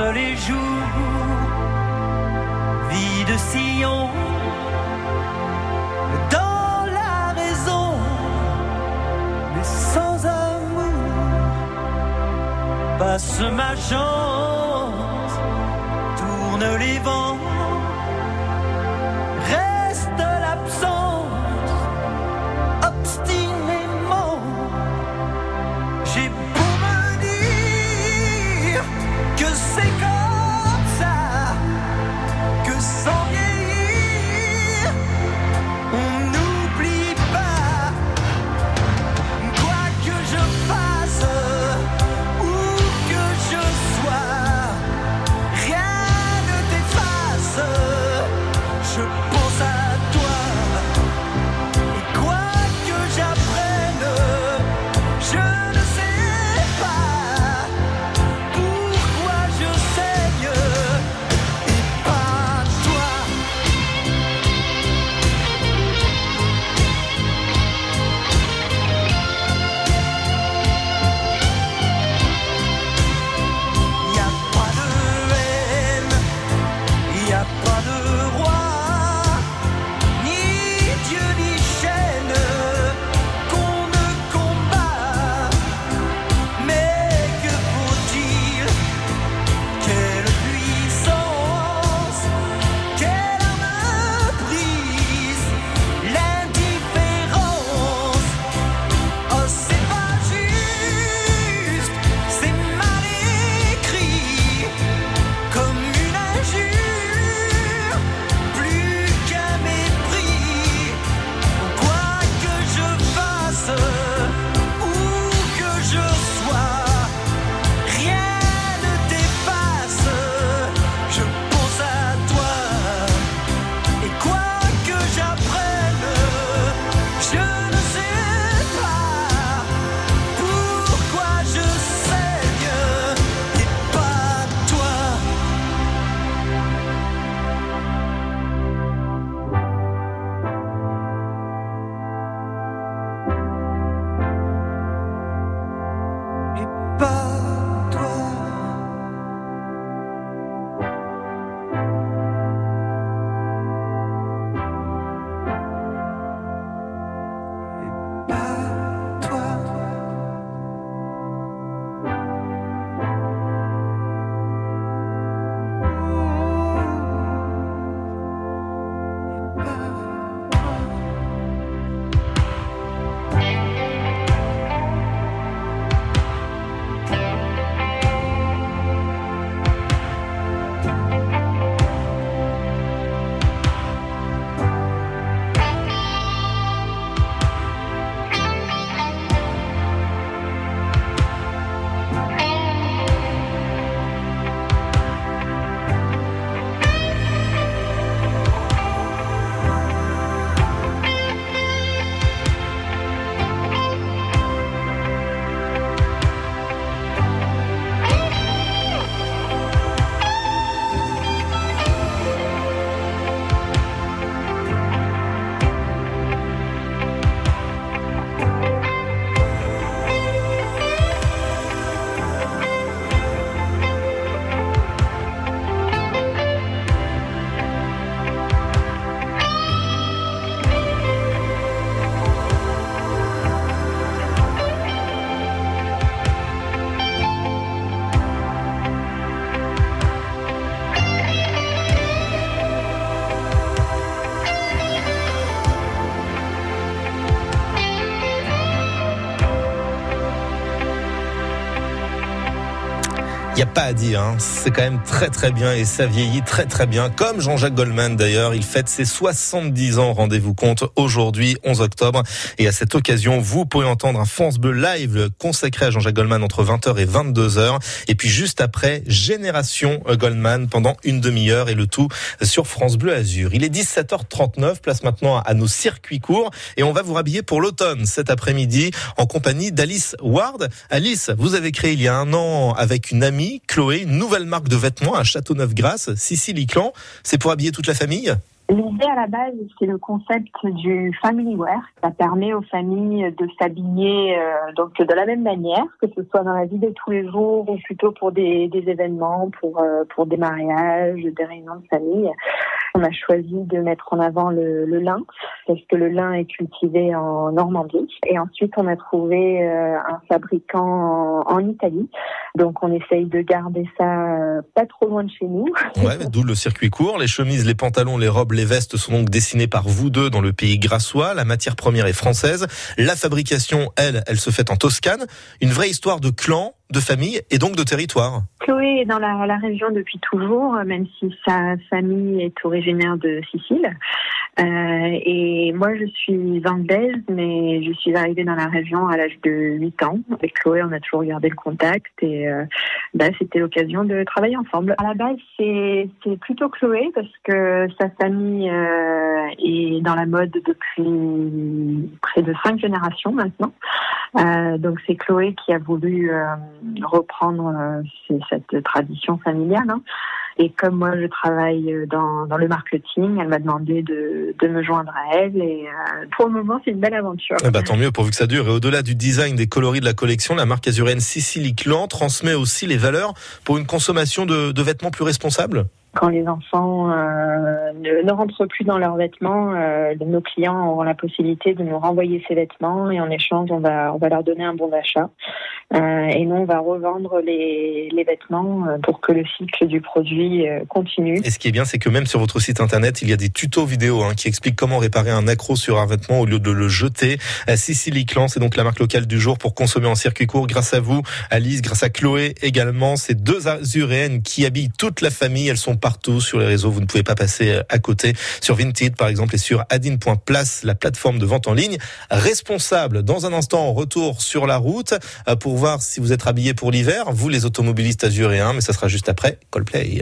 les jours, vie de sillon, dans la raison, mais sans amour. Passe ma chance, pas à dire, hein. c'est quand même très très bien et ça vieillit très très bien. Comme Jean-Jacques Goldman d'ailleurs, il fête ses 70 ans, rendez-vous compte, aujourd'hui 11 octobre. Et à cette occasion, vous pourrez entendre un France Bleu live consacré à Jean-Jacques Goldman entre 20h et 22h. Et puis juste après, Génération Goldman pendant une demi-heure et le tout sur France Bleu Azur. Il est 17h39, place maintenant à nos circuits courts et on va vous rhabiller pour l'automne cet après-midi en compagnie d'Alice Ward. Alice, vous avez créé il y a un an avec une amie Chloé, une nouvelle marque de vêtements à Châteauneuf-Grasse, Sicily Clan. C'est pour habiller toute la famille? L'idée à la base, c'est le concept du family wear. Ça permet aux familles de s'habiller euh, donc de la même manière, que ce soit dans la vie de tous les jours ou plutôt pour des, événements, pour euh, pour des mariages, des réunions de famille. On a choisi de mettre en avant le, lin parce que le lin est cultivé en Normandie. Et ensuite, on a trouvé euh, un fabricant en, en Italie. Donc, on essaye de garder ça pas trop loin de chez nous. Ouais, d'où le circuit court. Les chemises, les pantalons, les robes, les vestes sont donc dessinés par vous deux dans le pays grassois. La matière première est française. La fabrication, elle, elle se fait en Toscane. Une vraie histoire de clan, de famille et donc de territoire. Chloé est dans la, la région depuis toujours, même si sa famille est originaire de Sicile. Euh, et moi, je suis anglaise, mais je suis arrivée dans la région à l'âge de 8 ans. Avec Chloé, on a toujours gardé le contact et euh, bah, c'était l'occasion de travailler ensemble. À la base, c'est plutôt Chloé parce que sa famille euh, est dans la mode depuis près de cinq générations maintenant. Euh, donc c'est Chloé qui a voulu euh, reprendre cette tradition familiale. hein. Et comme moi je travaille euh, dans, dans le marketing, elle m'a demandé de, de me joindre à elle. Et euh, pour le moment, c'est une belle aventure. Eh ben, tant mieux pourvu que ça dure. Et au-delà du design des coloris de la collection, la marque azuréenne Sicily Clan transmet aussi les valeurs pour une consommation de, de vêtements plus responsable? Quand les enfants euh, ne, rentrent plus dans leurs vêtements, euh, nos clients auront la possibilité de nous renvoyer ces vêtements et en échange, on va, leur donner un bon d'achat. Euh, et nous, on va revendre les, vêtements pour que le cycle du produit continue. Et ce qui est bien, c'est que même sur votre site internet, il y a des tutos vidéo hein, qui expliquent comment réparer un accro sur un vêtement au lieu de le jeter. Sicily Clan, c'est donc la marque locale du jour pour consommer en circuit court. Grâce à vous, Alice, grâce à Chloé également, ces deux azuréennes qui habillent toute la famille, elles sont partout sur les réseaux. Vous ne pouvez pas passer euh, à côté. Sur Vinted, par exemple, et sur adin.place, la plateforme de vente en ligne responsable. Dans un instant, retour sur la route euh, pour voir si vous êtes habillés pour l'hiver, vous les automobilistes azuréens, mais ça sera juste après Coldplay.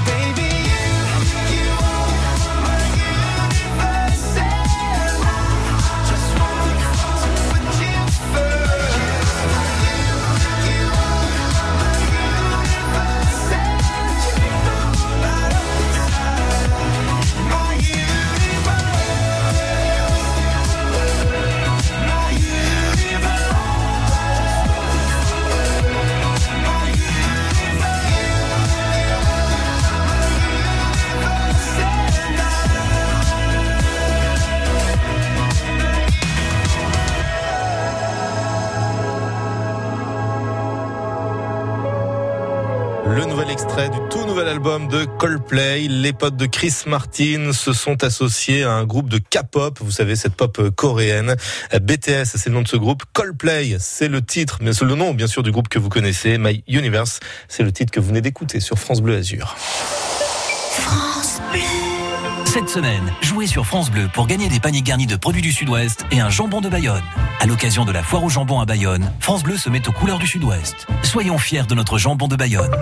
album de Coldplay. Les potes de Chris Martin se sont associés à un groupe de K-pop. Vous savez, cette pop coréenne. BTS, c'est le nom de ce groupe. Coldplay, c'est le titre, mais c'est le nom, bien sûr, du groupe que vous connaissez. My Universe, c'est le titre que vous venez d'écouter sur France Bleu Azur. France Bleu. Cette semaine, jouez sur France Bleu pour gagner des paniers garnis de produits du Sud-Ouest et un jambon de Bayonne. À l'occasion de la foire au jambon à Bayonne, France Bleu se met aux couleurs du Sud-Ouest. Soyons fiers de notre jambon de Bayonne.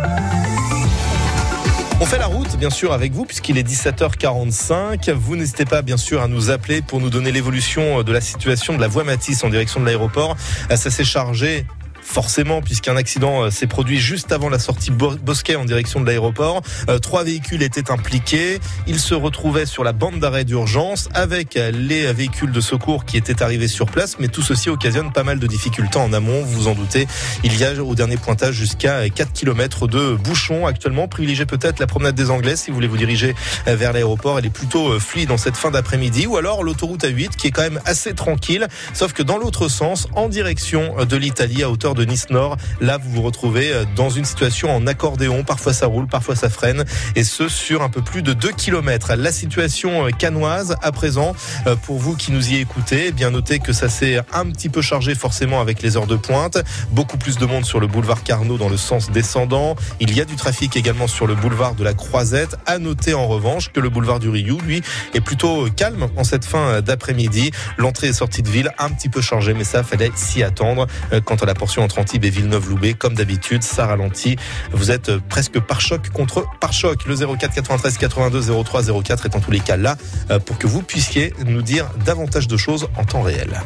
On fait la route, bien sûr, avec vous, puisqu'il est 17h45. Vous n'hésitez pas, bien sûr, à nous appeler pour nous donner l'évolution de la situation de la voie Matisse en direction de l'aéroport. Ça s'est chargé forcément, puisqu'un accident euh, s'est produit juste avant la sortie Bo- Bosquet en direction de l'aéroport. Euh, trois véhicules étaient impliqués. Ils se retrouvaient sur la bande d'arrêt d'urgence avec euh, les véhicules de secours qui étaient arrivés sur place, mais tout ceci occasionne pas mal de difficultés en amont, vous vous en doutez. Il y a au dernier pointage jusqu'à 4 km de bouchons actuellement. Privilégiez peut-être la promenade des Anglais si vous voulez vous diriger vers l'aéroport. Elle est plutôt fluide en cette fin d'après-midi. Ou alors l'autoroute A8 qui est quand même assez tranquille, sauf que dans l'autre sens, en direction de l'Italie à hauteur de Nice Nord, là vous vous retrouvez euh, dans une situation en accordéon. Parfois ça roule, parfois ça freine, et ce sur un peu plus de 2 km. La situation euh, canoise à présent, euh, pour vous qui nous y écoutez, eh bien notez que ça s'est un petit peu chargé forcément avec les heures de pointe. Beaucoup plus de monde sur le boulevard Carnot dans le sens descendant. Il y a du trafic également sur le boulevard de la Croisette. À noter en revanche que le boulevard du Rioux, lui, est plutôt calme en cette fin d'après-midi. L'entrée et sortie de ville un petit peu chargée, mais ça fallait s'y attendre. Quant à la portion entre Antibes et Villeneuve-Loubet, comme d'habitude, ça ralentit. Vous êtes euh, presque par choc contre par choc. Le 04 93 82 03 04 est en tous les cas là euh, pour que vous puissiez nous dire davantage de choses en temps réel.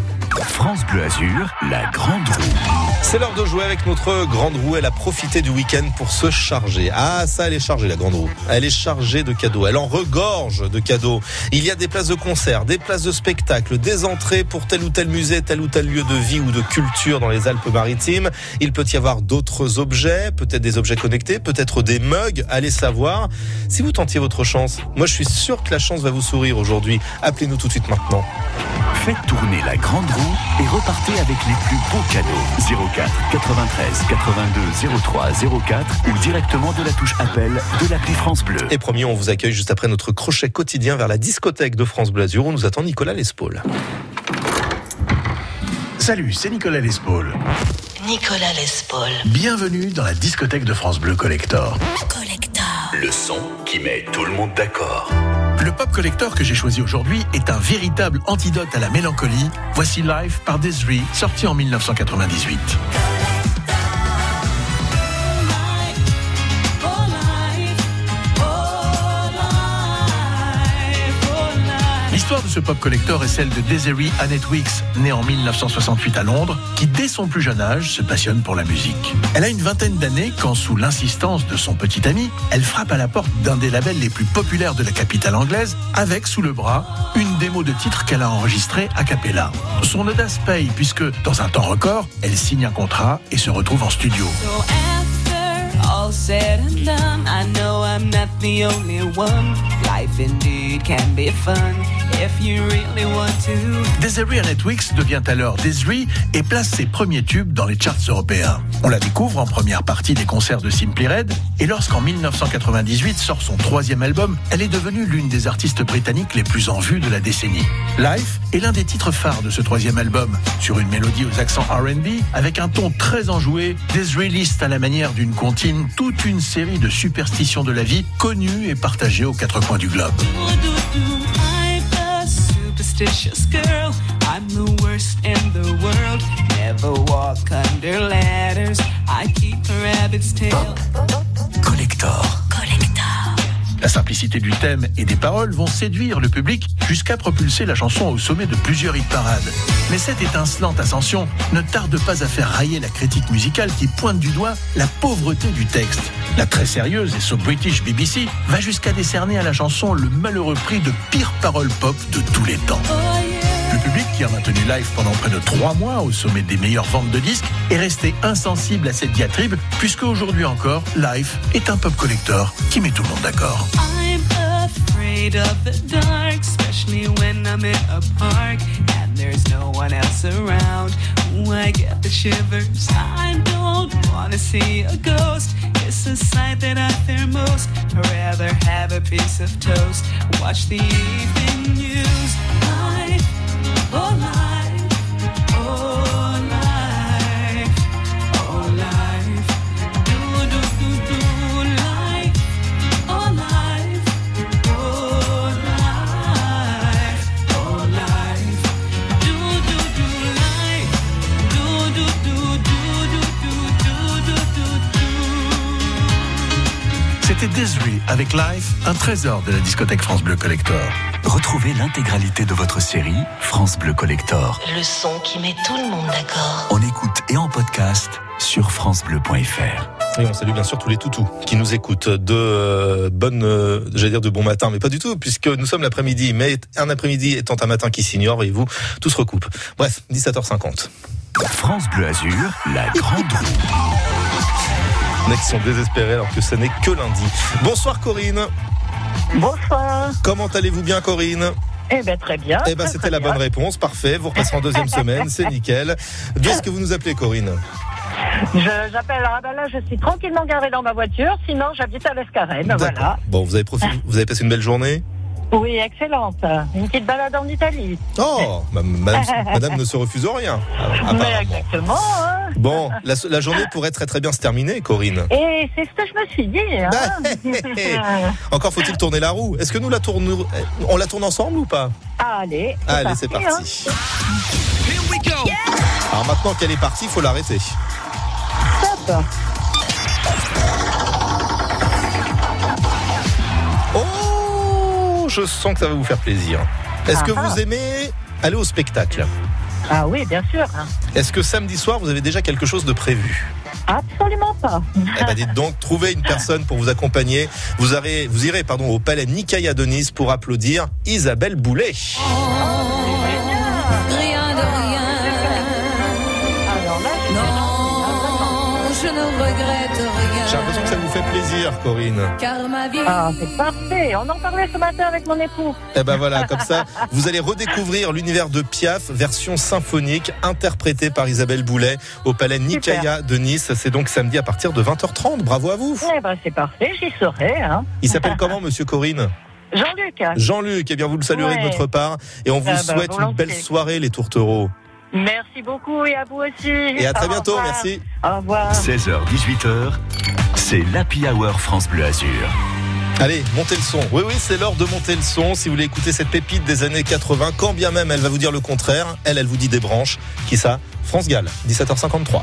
France Bleu Azur, la grande roue. C'est l'heure de jouer avec notre grande roue. Elle a profité du week-end pour se charger. Ah, ça, elle est chargée, la grande roue. Elle est chargée de cadeaux. Elle en regorge de cadeaux. Il y a des places de concert, des places de spectacle, des entrées pour tel ou tel musée, tel ou tel lieu de vie ou de culture dans les Alpes-Maritimes. Il peut y avoir d'autres objets, peut-être des objets connectés, peut-être des mugs. Allez savoir. Si vous tentiez votre chance, moi, je suis sûr que la chance va vous sourire aujourd'hui. Appelez-nous tout de suite maintenant. Faites tourner la grande roue et repartez avec les plus beaux cadeaux. 04 93 82 03 04 ou directement de la touche appel de l'appli France Bleu. Et promis, on vous accueille juste après notre crochet quotidien vers la discothèque de France Bleu Azur où nous attend Nicolas Lespaul. Salut, c'est Nicolas Lespaul. Nicolas Lespaul. Bienvenue dans la discothèque de France Bleu Collector. Le son qui met tout le monde d'accord. Le pop collector que j'ai choisi aujourd'hui est un véritable antidote à la mélancolie. Voici Life par Desiree, sorti en 1998. Ce pop collector est celle de Desiree Annette Weeks, née en 1968 à Londres, qui dès son plus jeune âge se passionne pour la musique. Elle a une vingtaine d'années quand, sous l'insistance de son petit ami, elle frappe à la porte d'un des labels les plus populaires de la capitale anglaise, avec sous le bras une démo de titre qu'elle a enregistrée a cappella. Son audace paye puisque, dans un temps record, elle signe un contrat et se retrouve en studio. Life indeed can be fun if you really want to. Desiree Weeks devient alors Desiree et place ses premiers tubes dans les charts européens. On la découvre en première partie des concerts de Simply Red et lorsqu'en 1998 sort son troisième album, elle est devenue l'une des artistes britanniques les plus en vue de la décennie. Life est l'un des titres phares de ce troisième album. Sur une mélodie aux accents R&B, avec un ton très enjoué, Desiree liste à la manière d'une comptine toute une série de superstitions de la vie connues et partagées aux quatre coins du globe. I'm a superstitious girl. I'm the worst in the world. Never walk under ladders. I keep a rabbit's tail. Collector. La simplicité du thème et des paroles vont séduire le public jusqu'à propulser la chanson au sommet de plusieurs hit parades. Mais cette étincelante ascension ne tarde pas à faire railler la critique musicale qui pointe du doigt la pauvreté du texte. La très sérieuse et so British BBC va jusqu'à décerner à la chanson le malheureux prix de pire parole pop de tous les temps. Le public, qui a maintenu live pendant près de trois mois au sommet des meilleures ventes de disques, est resté insensible à cette diatribe, puisque aujourd'hui encore, Life est un pop collector qui met tout le monde d'accord. Life, oh life, Desiree avec Life, un trésor de la discothèque France Bleu Collector. Retrouvez l'intégralité de votre série France Bleu Collector. Le son qui met tout le monde d'accord. En écoute et en podcast sur francebleu.fr. Et on salue bien sûr tous les toutous qui nous écoutent de euh, bonne, euh, j'allais dire de bon matin, mais pas du tout, puisque nous sommes l'après-midi, mais un après-midi étant un matin qui s'ignore, voyez-vous, tout se recoupe. Bref, 17h50. France Bleu Azur, la grande roue. Les mecs sont désespérés alors que ce n'est que lundi. Bonsoir Corinne. Bonsoir. Comment allez-vous bien Corinne? Eh bien, très bien. Eh ben, c'était la bien. bonne réponse. Parfait. Vous repasserez en deuxième semaine. C'est nickel. D'où est-ce que vous nous appelez, Corinne? J'appelle, ah ben là, je suis tranquillement garée dans ma voiture, sinon j'habite à l'Escarène, voilà. Bon, vous avez profité, vous avez passé une belle journée? Oui, excellente. Une petite balade en Italie. Oh, ma- madame, madame ne se refuse rien. Mais exactement, hein. Bon, la, la journée pourrait très très bien se terminer, Corinne. Et c'est ce que je me suis dit, hein. Encore faut-il tourner la roue. Est-ce que nous la tournons, on la tourne ensemble ou pas? Allez, Allez, c'est parti. Alors maintenant qu'elle est partie, il faut l'arrêter. Stop. Je sens que ça va vous faire plaisir. Est-ce que Ah vous aimez aller au spectacle? Ah oui, bien sûr. Est-ce que samedi soir, vous avez déjà quelque chose de prévu? Absolument pas. Eh ben dites donc, trouvez une personne pour vous accompagner. Vous, irez, vous irez pardon, au palais Nikaya de Nice pour applaudir Isabelle Boulet. Rien plaisir, Corinne. Car ma vie. Ah, c'est parfait. On en parlait ce matin avec mon époux. Eh ben voilà, comme ça, vous allez redécouvrir l'univers de Piaf, version symphonique, interprétée par Isabelle Boulet au palais Nikaya de Nice. C'est donc samedi à partir de 20h30. Bravo à vous. Eh ben, c'est parfait, j'y serai. Hein. Il s'appelle comment, monsieur Corinne? Jean-Luc. Jean-Luc, eh bien vous le saluerez de notre part et on vous Ah bah, souhaite une belle soirée les tourtereaux. Merci beaucoup et à vous aussi. Et à très Au bientôt, revoir. merci. Au revoir. 16h, 18h, c'est l'Happy Hour France Bleu Azur. Allez, montez le son. Oui, oui, c'est l'heure de monter le son. Si vous voulez écouter cette pépite des années 80, quand bien même elle va vous dire le contraire, elle, elle vous dit des branches. Qui ça? France Gall, 17h53.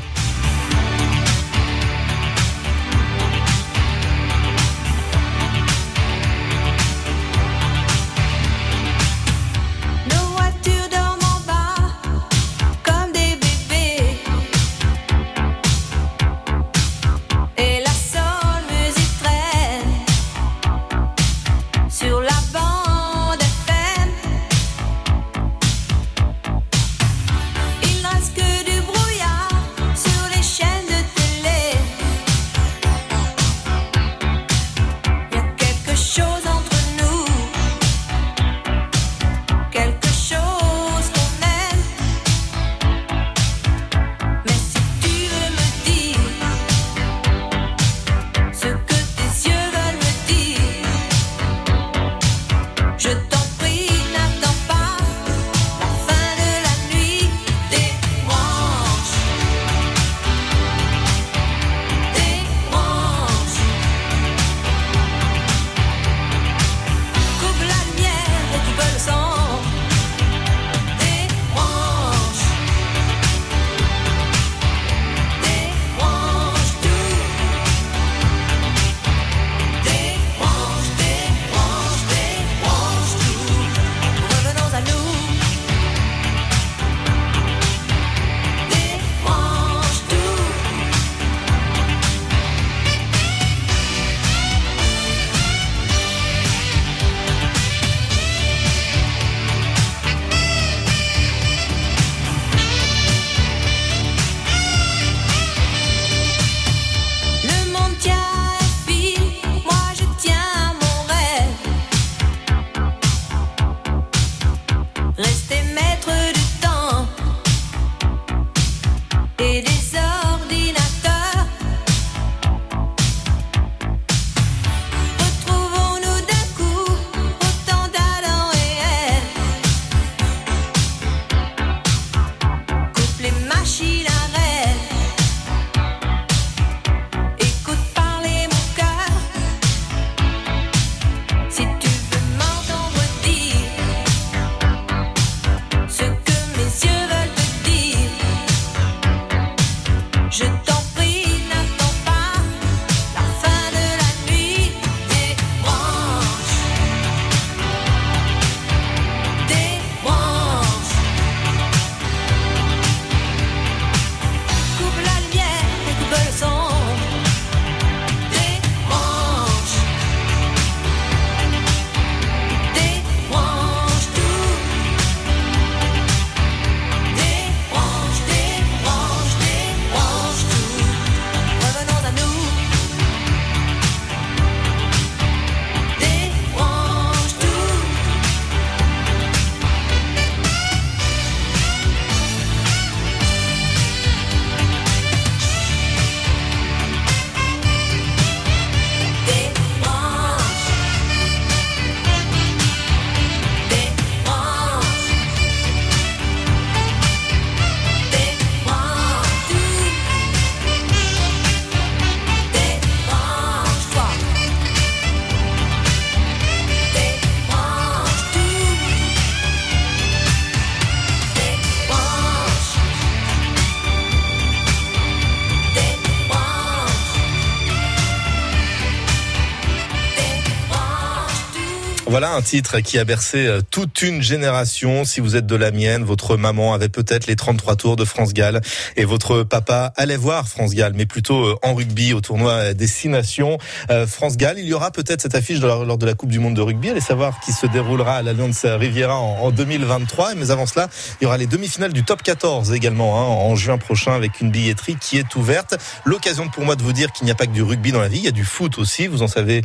Un titre qui a bercé euh, toute une génération. Si vous êtes de la mienne, votre maman avait peut-être les 33 tours de France Gall et votre papa allait voir France Gall, mais plutôt euh, en rugby au tournoi des Six Nations. Euh, France Gall, il y aura peut-être cette affiche lors de la Coupe du Monde de rugby. Allez savoir qui se déroulera à l'Alliance Riviera en, en 2023. Mais avant cela, il y aura les demi-finales du Top 14 également hein, en juin prochain avec une billetterie qui est ouverte. L'occasion pour moi de vous dire qu'il n'y a pas que du rugby dans la vie, il y a du foot aussi. Vous en savez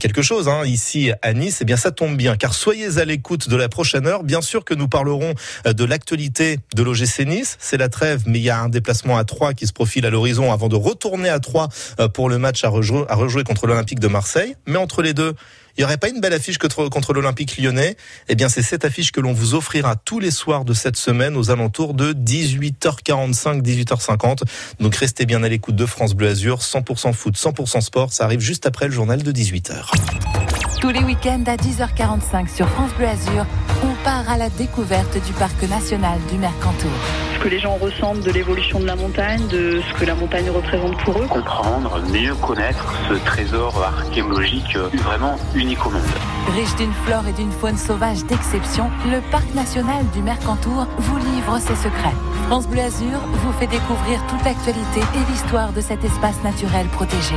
quelque chose hein, ici à Nice. Eh bien, ça tombe bien, car soyez à l'écoute de la prochaine heure. Bien sûr que nous parlerons euh, de l'actualité de l'OGC Nice. C'est la trêve, mais il y a un déplacement à Troyes qui se profile à l'horizon avant de retourner à Troyes euh, pour le match à rejouer, à rejouer contre l'Olympique de Marseille. Mais entre les deux, il n'y aurait pas une belle affiche contre, contre l'Olympique lyonnais? Eh bien, c'est cette affiche que l'on vous offrira tous les soirs de cette semaine aux alentours de 18h45, 18h50. Donc, restez bien à l'écoute de France Bleu Azur. 100% foot, 100% sport. Ça arrive juste après le journal de 18h. Tous les week-ends à 10h45 sur France Bleu Azur, on part à la découverte du parc national du Mercantour. Ce que les gens ressentent de l'évolution de la montagne, de ce que la montagne représente pour eux. Comprendre, mieux connaître ce trésor archéologique euh, vraiment unique au monde. Riche d'une flore et d'une faune sauvage d'exception, le parc national du Mercantour vous livre ses secrets. France Bleu Azur vous fait découvrir toute l'actualité et l'histoire de cet espace naturel protégé.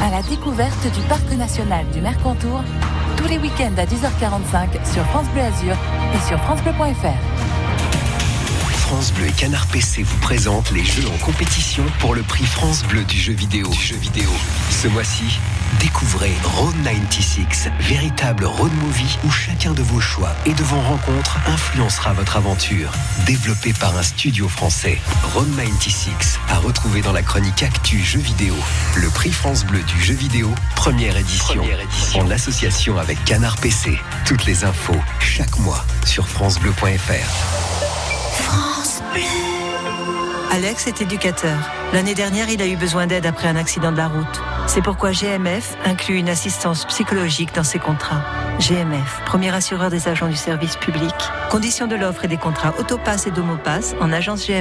À la découverte du parc national du Mercantour, tous les week-ends à 10h45 sur France Bleu Azur et sur francebleu.fr. France Bleu et Canard PC vous présentent les jeux en compétition pour le prix France Bleu du jeu vidéo. Du jeu vidéo. Ce mois-ci, découvrez Road 96, véritable road movie où chacun de vos choix et de vos rencontres influencera votre aventure. Développé par un studio français, Road 96 à retrouver dans la chronique Actu Jeux vidéo. Le prix France Bleu du jeu vidéo, première édition, en association avec Canard PC. Toutes les infos chaque mois sur francebleu.fr. Alex est éducateur. L'année dernière, il a eu besoin d'aide après un accident de la route. C'est pourquoi GMF inclut une assistance psychologique dans ses contrats. GMF, premier assureur des agents du service public. Conditions de l'offre et des contrats Autopass et Domopass en agence GMF.